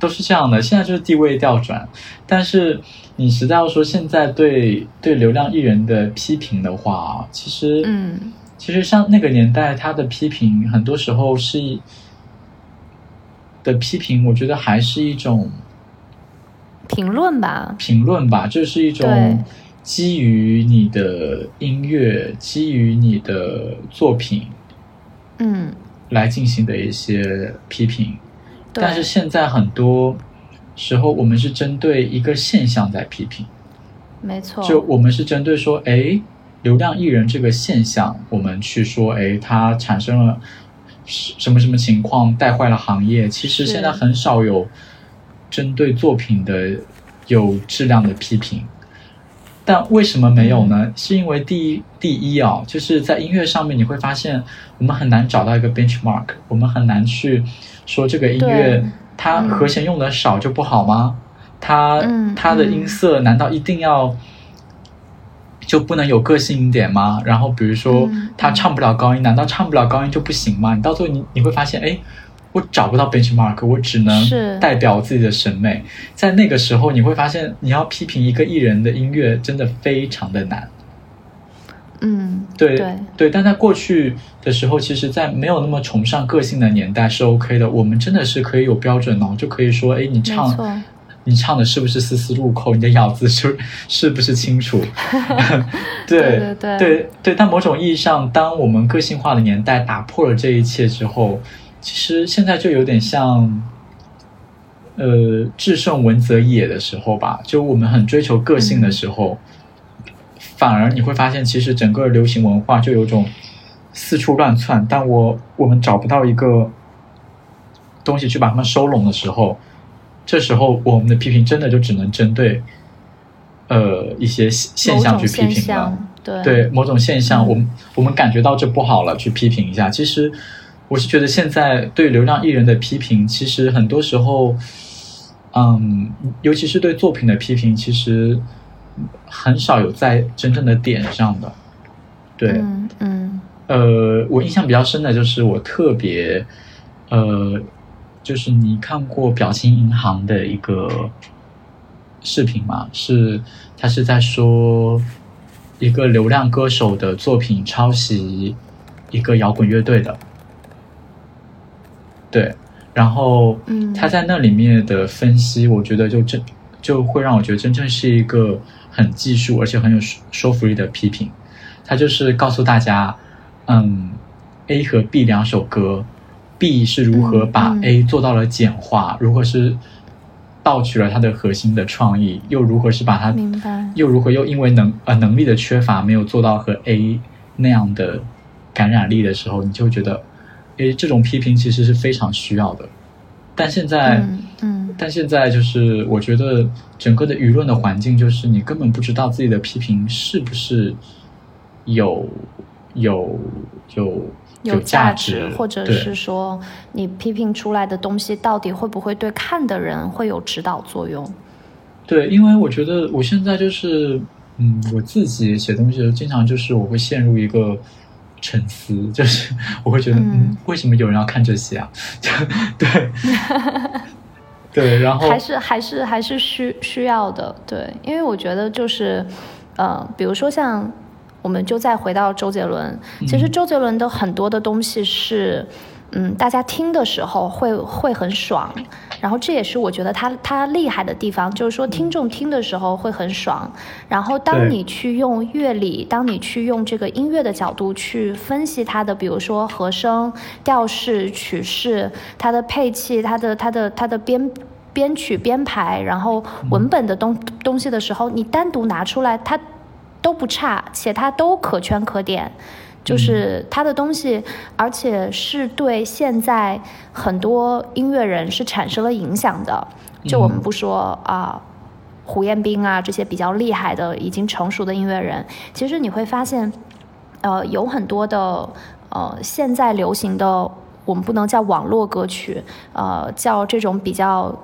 都是这样的。现在就是地位调转，但是你实在要说现在对对流量艺人的批评的话，其实，嗯，其实像那个年代他的批评，很多时候是的批评，我觉得还是一种。评论吧，评论吧，这是一种基于你的音乐、基于你的作品，嗯，来进行的一些批评。但是现在很多时候，我们是针对一个现象在批评，没错。就我们是针对说，哎，流量艺人这个现象，我们去说，哎，它产生了什么什么情况，带坏了行业。其实现在很少有。针对作品的有质量的批评，但为什么没有呢？是因为第一，第一啊，就是在音乐上面你会发现，我们很难找到一个 benchmark，我们很难去说这个音乐它和弦用的少就不好吗？它它的音色难道一定要就不能有个性一点吗？然后比如说他唱不了高音，难道唱不了高音就不行吗？你到最后你你会发现，哎。我找不到 benchmark，我只能代表自己的审美。在那个时候，你会发现，你要批评一个艺人的音乐，真的非常的难。嗯，对对。但在过去的时候，其实，在没有那么崇尚个性的年代是 OK 的。我们真的是可以有标准哦，就可以说，哎，你唱，你唱的是不是丝丝入扣？你的咬字是是不是清楚？对对对对对。但某种意义上，当我们个性化的年代打破了这一切之后。其实现在就有点像，呃，至圣文则野的时候吧。就我们很追求个性的时候，反而你会发现，其实整个流行文化就有种四处乱窜。但我我们找不到一个东西去把它们收拢的时候，这时候我们的批评真的就只能针对，呃，一些现象去批评了。对对，某种现象，我们我们感觉到这不好了，去批评一下。其实。我是觉得现在对流量艺人的批评，其实很多时候，嗯，尤其是对作品的批评，其实很少有在真正的点上的。对，嗯，呃，我印象比较深的就是我特别，呃，就是你看过表情银行的一个视频吗？是他是在说一个流量歌手的作品抄袭一个摇滚乐队的。对，然后嗯他在那里面的分析，我觉得就真就会让我觉得真正是一个很技术而且很有说服力的批评。他就是告诉大家，嗯，A 和 B 两首歌，B 是如何把 A 做到了简化，如何是盗取了它的核心的创意，又如何是把它，明白，又如何又因为能呃能力的缺乏没有做到和 A 那样的感染力的时候，你就觉得。诶，这种批评其实是非常需要的，但现在，嗯，但现在就是我觉得整个的舆论的环境，就是你根本不知道自己的批评是不是有有有有价值，或者是说你批评出来的东西到底会不会对看的人会有指导作用？对，因为我觉得我现在就是，嗯，我自己写东西的时候，经常就是我会陷入一个沉思，就是我会觉得，嗯，为什么有人要看这些啊？对，对，然后还是还是还是需需要的，对，因为我觉得就是，呃，比如说像，我们就再回到周杰伦，其实周杰伦的很多的东西是。嗯，大家听的时候会会很爽，然后这也是我觉得他他厉害的地方，就是说听众听的时候会很爽，然后当你去用乐理，当你去用这个音乐的角度去分析它的，比如说和声、调式、曲式、它的配器、它的它的它的编编曲编排，然后文本的东东西的时候，你单独拿出来，它都不差，且它都可圈可点。就是他的东西，而且是对现在很多音乐人是产生了影响的。就我们不说啊，胡彦斌啊这些比较厉害的、已经成熟的音乐人，其实你会发现，呃，有很多的呃现在流行的，我们不能叫网络歌曲，呃，叫这种比较。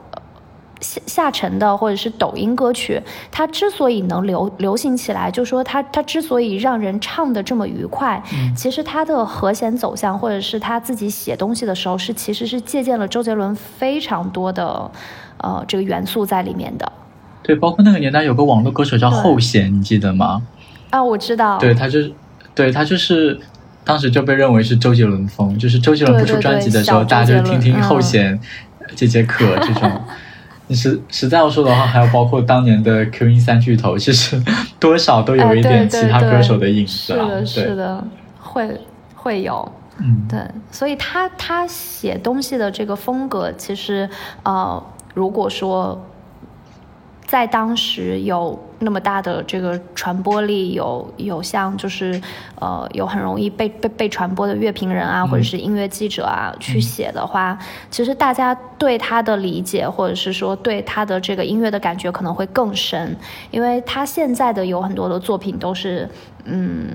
下下沉的或者是抖音歌曲，它之所以能流流行起来，就说它它之所以让人唱的这么愉快，其实它的和弦走向或者是他自己写东西的时候，是其实是借鉴了周杰伦非常多的呃这个元素在里面的。对，包括那个年代有个网络歌手叫后弦，你记得吗？啊，我知道。对他就是，对他就是当时就被认为是周杰伦风，就是周杰伦不出专辑的时候，大家就听听后弦这节课这种。你实实在要说的话，还有包括当年的 Q 音三巨头，其实 多少都有一点其他歌手的影子啊。是的，是的，会会有。嗯，对，所以他他写东西的这个风格，其实呃，如果说。在当时有那么大的这个传播力，有有像就是呃有很容易被被被传播的乐评人啊，或者是音乐记者啊去写的话，其实大家对他的理解，或者是说对他的这个音乐的感觉可能会更深，因为他现在的有很多的作品都是嗯。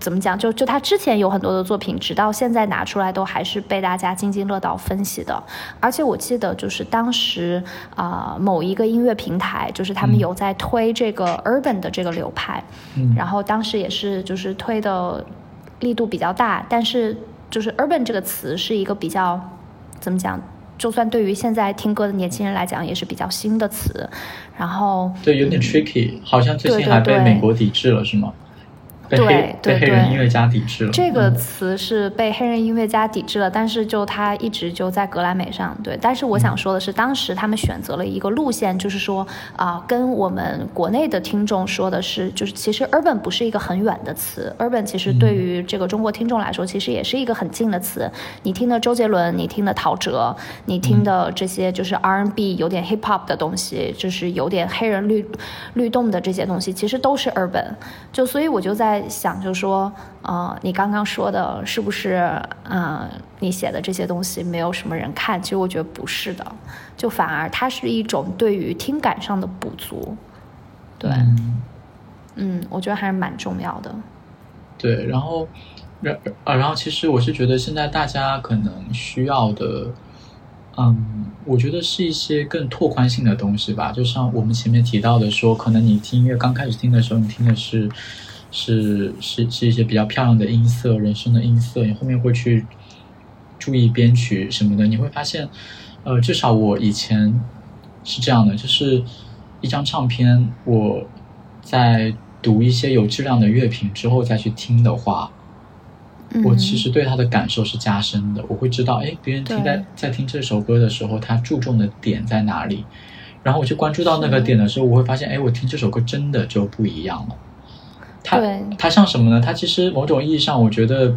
怎么讲？就就他之前有很多的作品，直到现在拿出来都还是被大家津津乐道分析的。而且我记得，就是当时啊，某一个音乐平台，就是他们有在推这个 urban 的这个流派，嗯，然后当时也是就是推的力度比较大。但是就是 urban 这个词是一个比较怎么讲？就算对于现在听歌的年轻人来讲，也是比较新的词。然后对，有点 tricky，好像最近还被美国抵制了，是吗？对对对，音乐家抵制了。这个词是被黑人音乐家抵制了，但是就他一直就在格莱美上。对，但是我想说的是，当时他们选择了一个路线，就是说啊，跟我们国内的听众说的是，就是其实 urban 不是一个很远的词，urban 其实对于这个中国听众来说，其实也是一个很近的词。你听的周杰伦，你听的陶喆，你听的这些就是 R&B 有点 hip hop 的东西，就是有点黑人律律动的这些东西，其实都是 urban。就所以我就在。想就说，呃，你刚刚说的是不是，嗯，你写的这些东西没有什么人看？其实我觉得不是的，就反而它是一种对于听感上的补足，对，嗯，我觉得还是蛮重要的。对，然后，然啊，然后其实我是觉得现在大家可能需要的，嗯，我觉得是一些更拓宽性的东西吧。就像我们前面提到的，说可能你听音乐刚开始听的时候，你听的是。是是是一些比较漂亮的音色，人声的音色，你后面会去注意编曲什么的，你会发现，呃，至少我以前是这样的，就是一张唱片，我在读一些有质量的乐评之后再去听的话，我其实对他的感受是加深的，我会知道，哎，别人听在在听这首歌的时候，他注重的点在哪里，然后我去关注到那个点的时候，我会发现，哎，我听这首歌真的就不一样了。它它像什么呢？它其实某种意义上，我觉得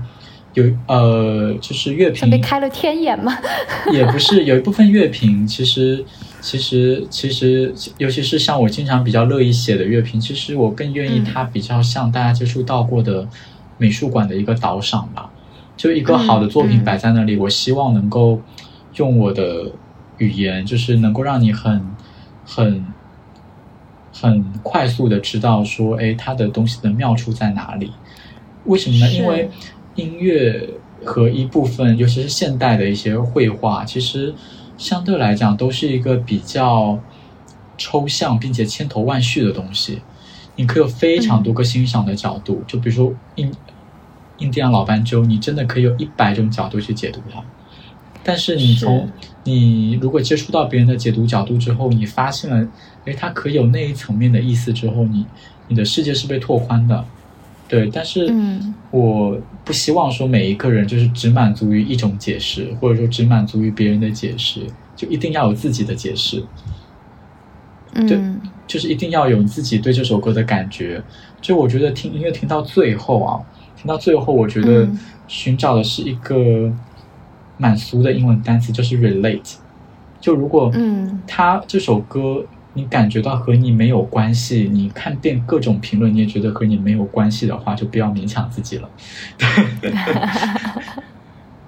有呃，就是乐评被开了天眼吗？也不是，有一部分乐评其实其实其实，尤其是像我经常比较乐意写的乐评，其实我更愿意它比较像大家接触到过的美术馆的一个导赏吧。就一个好的作品摆在那里，我希望能够用我的语言，就是能够让你很很很快速的知道说，哎，它的东西的妙处在哪里？为什么呢？因为音乐和一部分，尤其是现代的一些绘画，其实相对来讲都是一个比较抽象并且千头万绪的东西。你可以有非常多个欣赏的角度，就比如说印印第安老斑鸠，你真的可以有一百种角度去解读它。但是你从你如果接触到别人的解读角度之后，你发现了，哎，它可以有那一层面的意思之后，你你的世界是被拓宽的。对，但是我不希望说每一个人就是只满足于一种解释，或者说只满足于别人的解释，就一定要有自己的解释。嗯，就是一定要有自己对这首歌的感觉。就我觉得听音乐听到最后啊，听到最后，我觉得寻找的是一个蛮俗的英文单词，就是 relate。就如果嗯，他这首歌。你感觉到和你没有关系，你看遍各种评论，你也觉得和你没有关系的话，就不要勉强自己了。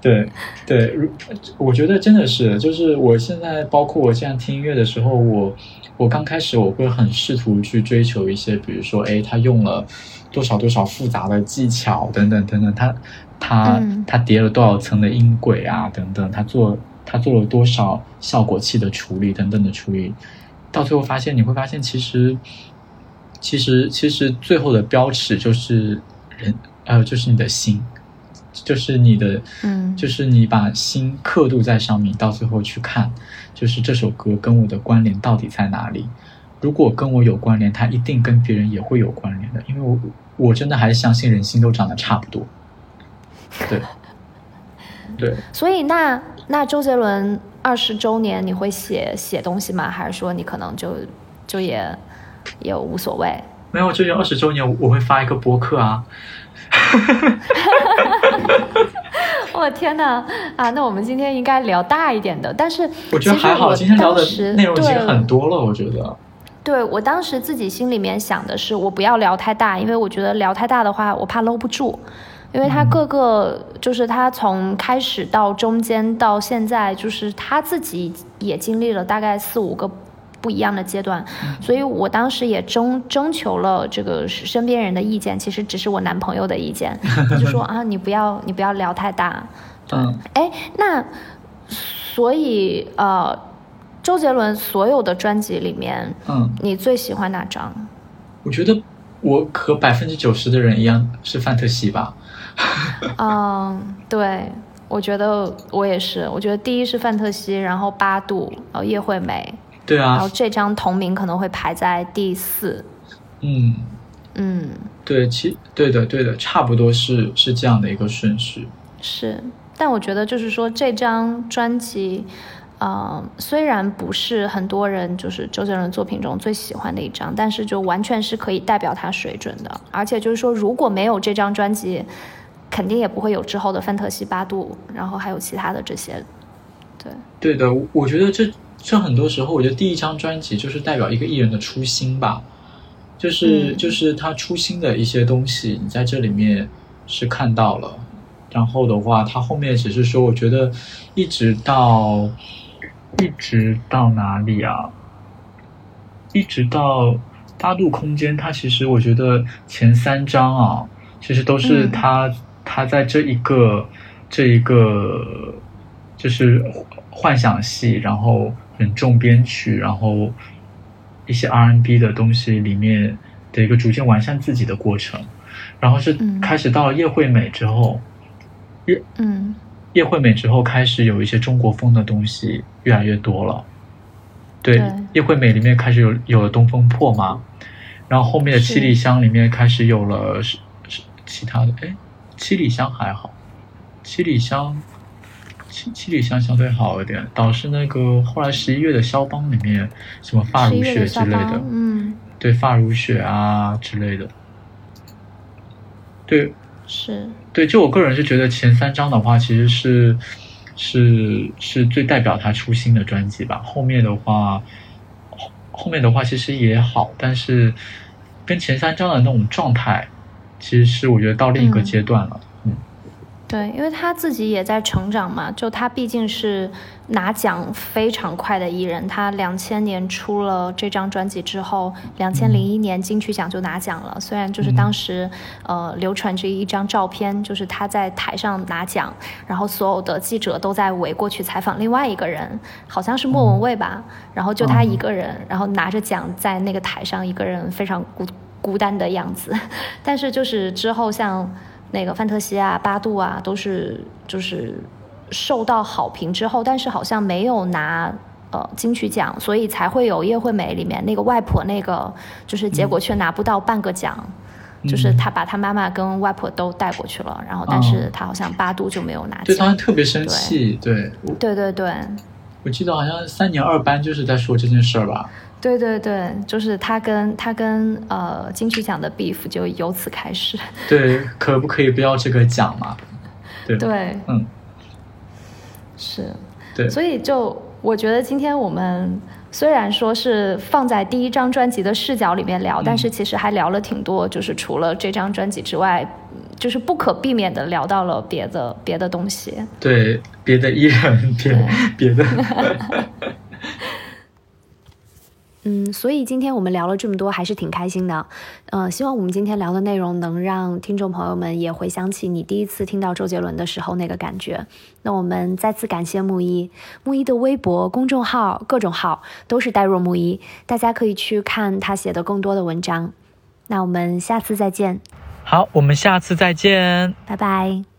对，对，如我觉得真的是，就是我现在，包括我现在听音乐的时候，我我刚开始我会很试图去追求一些，比如说，哎，他用了多少多少复杂的技巧，等等等等，他他他叠了多少层的音轨啊，等等，他做他做了多少效果器的处理，等等的处理。到最后发现，你会发现，其实，其实，其实最后的标尺就是人，呃，就是你的心，就是你的，嗯，就是你把心刻度在上面，到最后去看，就是这首歌跟我的关联到底在哪里？如果跟我有关联，它一定跟别人也会有关联的，因为我我真的还是相信人心都长得差不多。对，对。所以那那周杰伦。二十周年你会写写东西吗？还是说你可能就就也也无所谓？没有，就有二十周年，我会发一个博客啊。我天哪啊！那我们今天应该聊大一点的，但是我觉得还好，今天聊的内容已经很多了。我觉得，对我当时自己心里面想的是，我不要聊太大，因为我觉得聊太大的话，我怕搂不住。因为他各个就是他从开始到中间到现在，就是他自己也经历了大概四五个不一样的阶段，所以我当时也征征求了这个身边人的意见，其实只是我男朋友的意见，他 就说啊，你不要你不要聊太大。嗯，哎，那所以呃，周杰伦所有的专辑里面，嗯，你最喜欢哪张？我觉得我和百分之九十的人一样是范特西吧。嗯，对，我觉得我也是。我觉得第一是范特西，然后八度，然后叶惠美，对啊，然后这张同名可能会排在第四。嗯嗯，对，其对的对的，差不多是是这样的一个顺序。是，但我觉得就是说这张专辑。呃，虽然不是很多人就是周杰伦作品中最喜欢的一张，但是就完全是可以代表他水准的。而且就是说，如果没有这张专辑，肯定也不会有之后的《范特西八度》，然后还有其他的这些。对，对的，我觉得这这很多时候，我觉得第一张专辑就是代表一个艺人的初心吧，就是就是他初心的一些东西，你在这里面是看到了。然后的话，他后面只是说，我觉得一直到。一直到哪里啊？一直到八度空间，它其实我觉得前三章啊，其实都是他他在这一个这一个就是幻想系，然后很重编曲，然后一些 R&B 的东西里面的一个逐渐完善自己的过程。然后是开始到了叶惠美之后，叶嗯。叶惠美之后开始有一些中国风的东西越来越多了，对，叶惠美里面开始有有了东风破嘛，然后后面的七里香里面开始有了是是其他的，哎，七里香还好，七里香七七里香相对好一点，倒是那个后来十一月的肖邦里面什么发如雪之类的，嗯，对，发如雪啊之类的，对。是。对，就我个人是觉得前三章的话，其实是是是最代表他初心的专辑吧。后面的话，后后面的话其实也好，但是跟前三张的那种状态，其实是我觉得到另一个阶段了。嗯，对，因为他自己也在成长嘛，就他毕竟是拿奖非常快的艺人，他两千年出了这张专辑之后，两千零一年金曲奖就拿奖了。虽然就是当时，呃，流传着一张照片，就是他在台上拿奖，然后所有的记者都在围过去采访另外一个人，好像是莫文蔚吧，然后就他一个人，然后拿着奖在那个台上一个人非常孤孤单的样子。但是就是之后像。那个范特西啊，八度啊，都是就是受到好评之后，但是好像没有拿呃金曲奖，所以才会有叶惠美里面那个外婆那个，就是结果却拿不到半个奖，就是他把他妈妈跟外婆都带过去了，然后但是他好像八度就没有拿奖，对，当时特别生气，对，对对对，我记得好像三年二班就是在说这件事儿吧。对对对，就是他跟他跟呃金曲奖的 beef 就由此开始。对，可不可以不要这个奖嘛？对对，嗯，是，对，所以就我觉得今天我们虽然说是放在第一张专辑的视角里面聊，但是其实还聊了挺多，就是除了这张专辑之外，就是不可避免的聊到了别的别的东西。对，别的艺人，别别的。嗯，所以今天我们聊了这么多，还是挺开心的。呃，希望我们今天聊的内容能让听众朋友们也回想起你第一次听到周杰伦的时候那个感觉。那我们再次感谢木一，木一的微博、公众号、各种号都是代若木一，大家可以去看他写的更多的文章。那我们下次再见。好，我们下次再见，拜拜。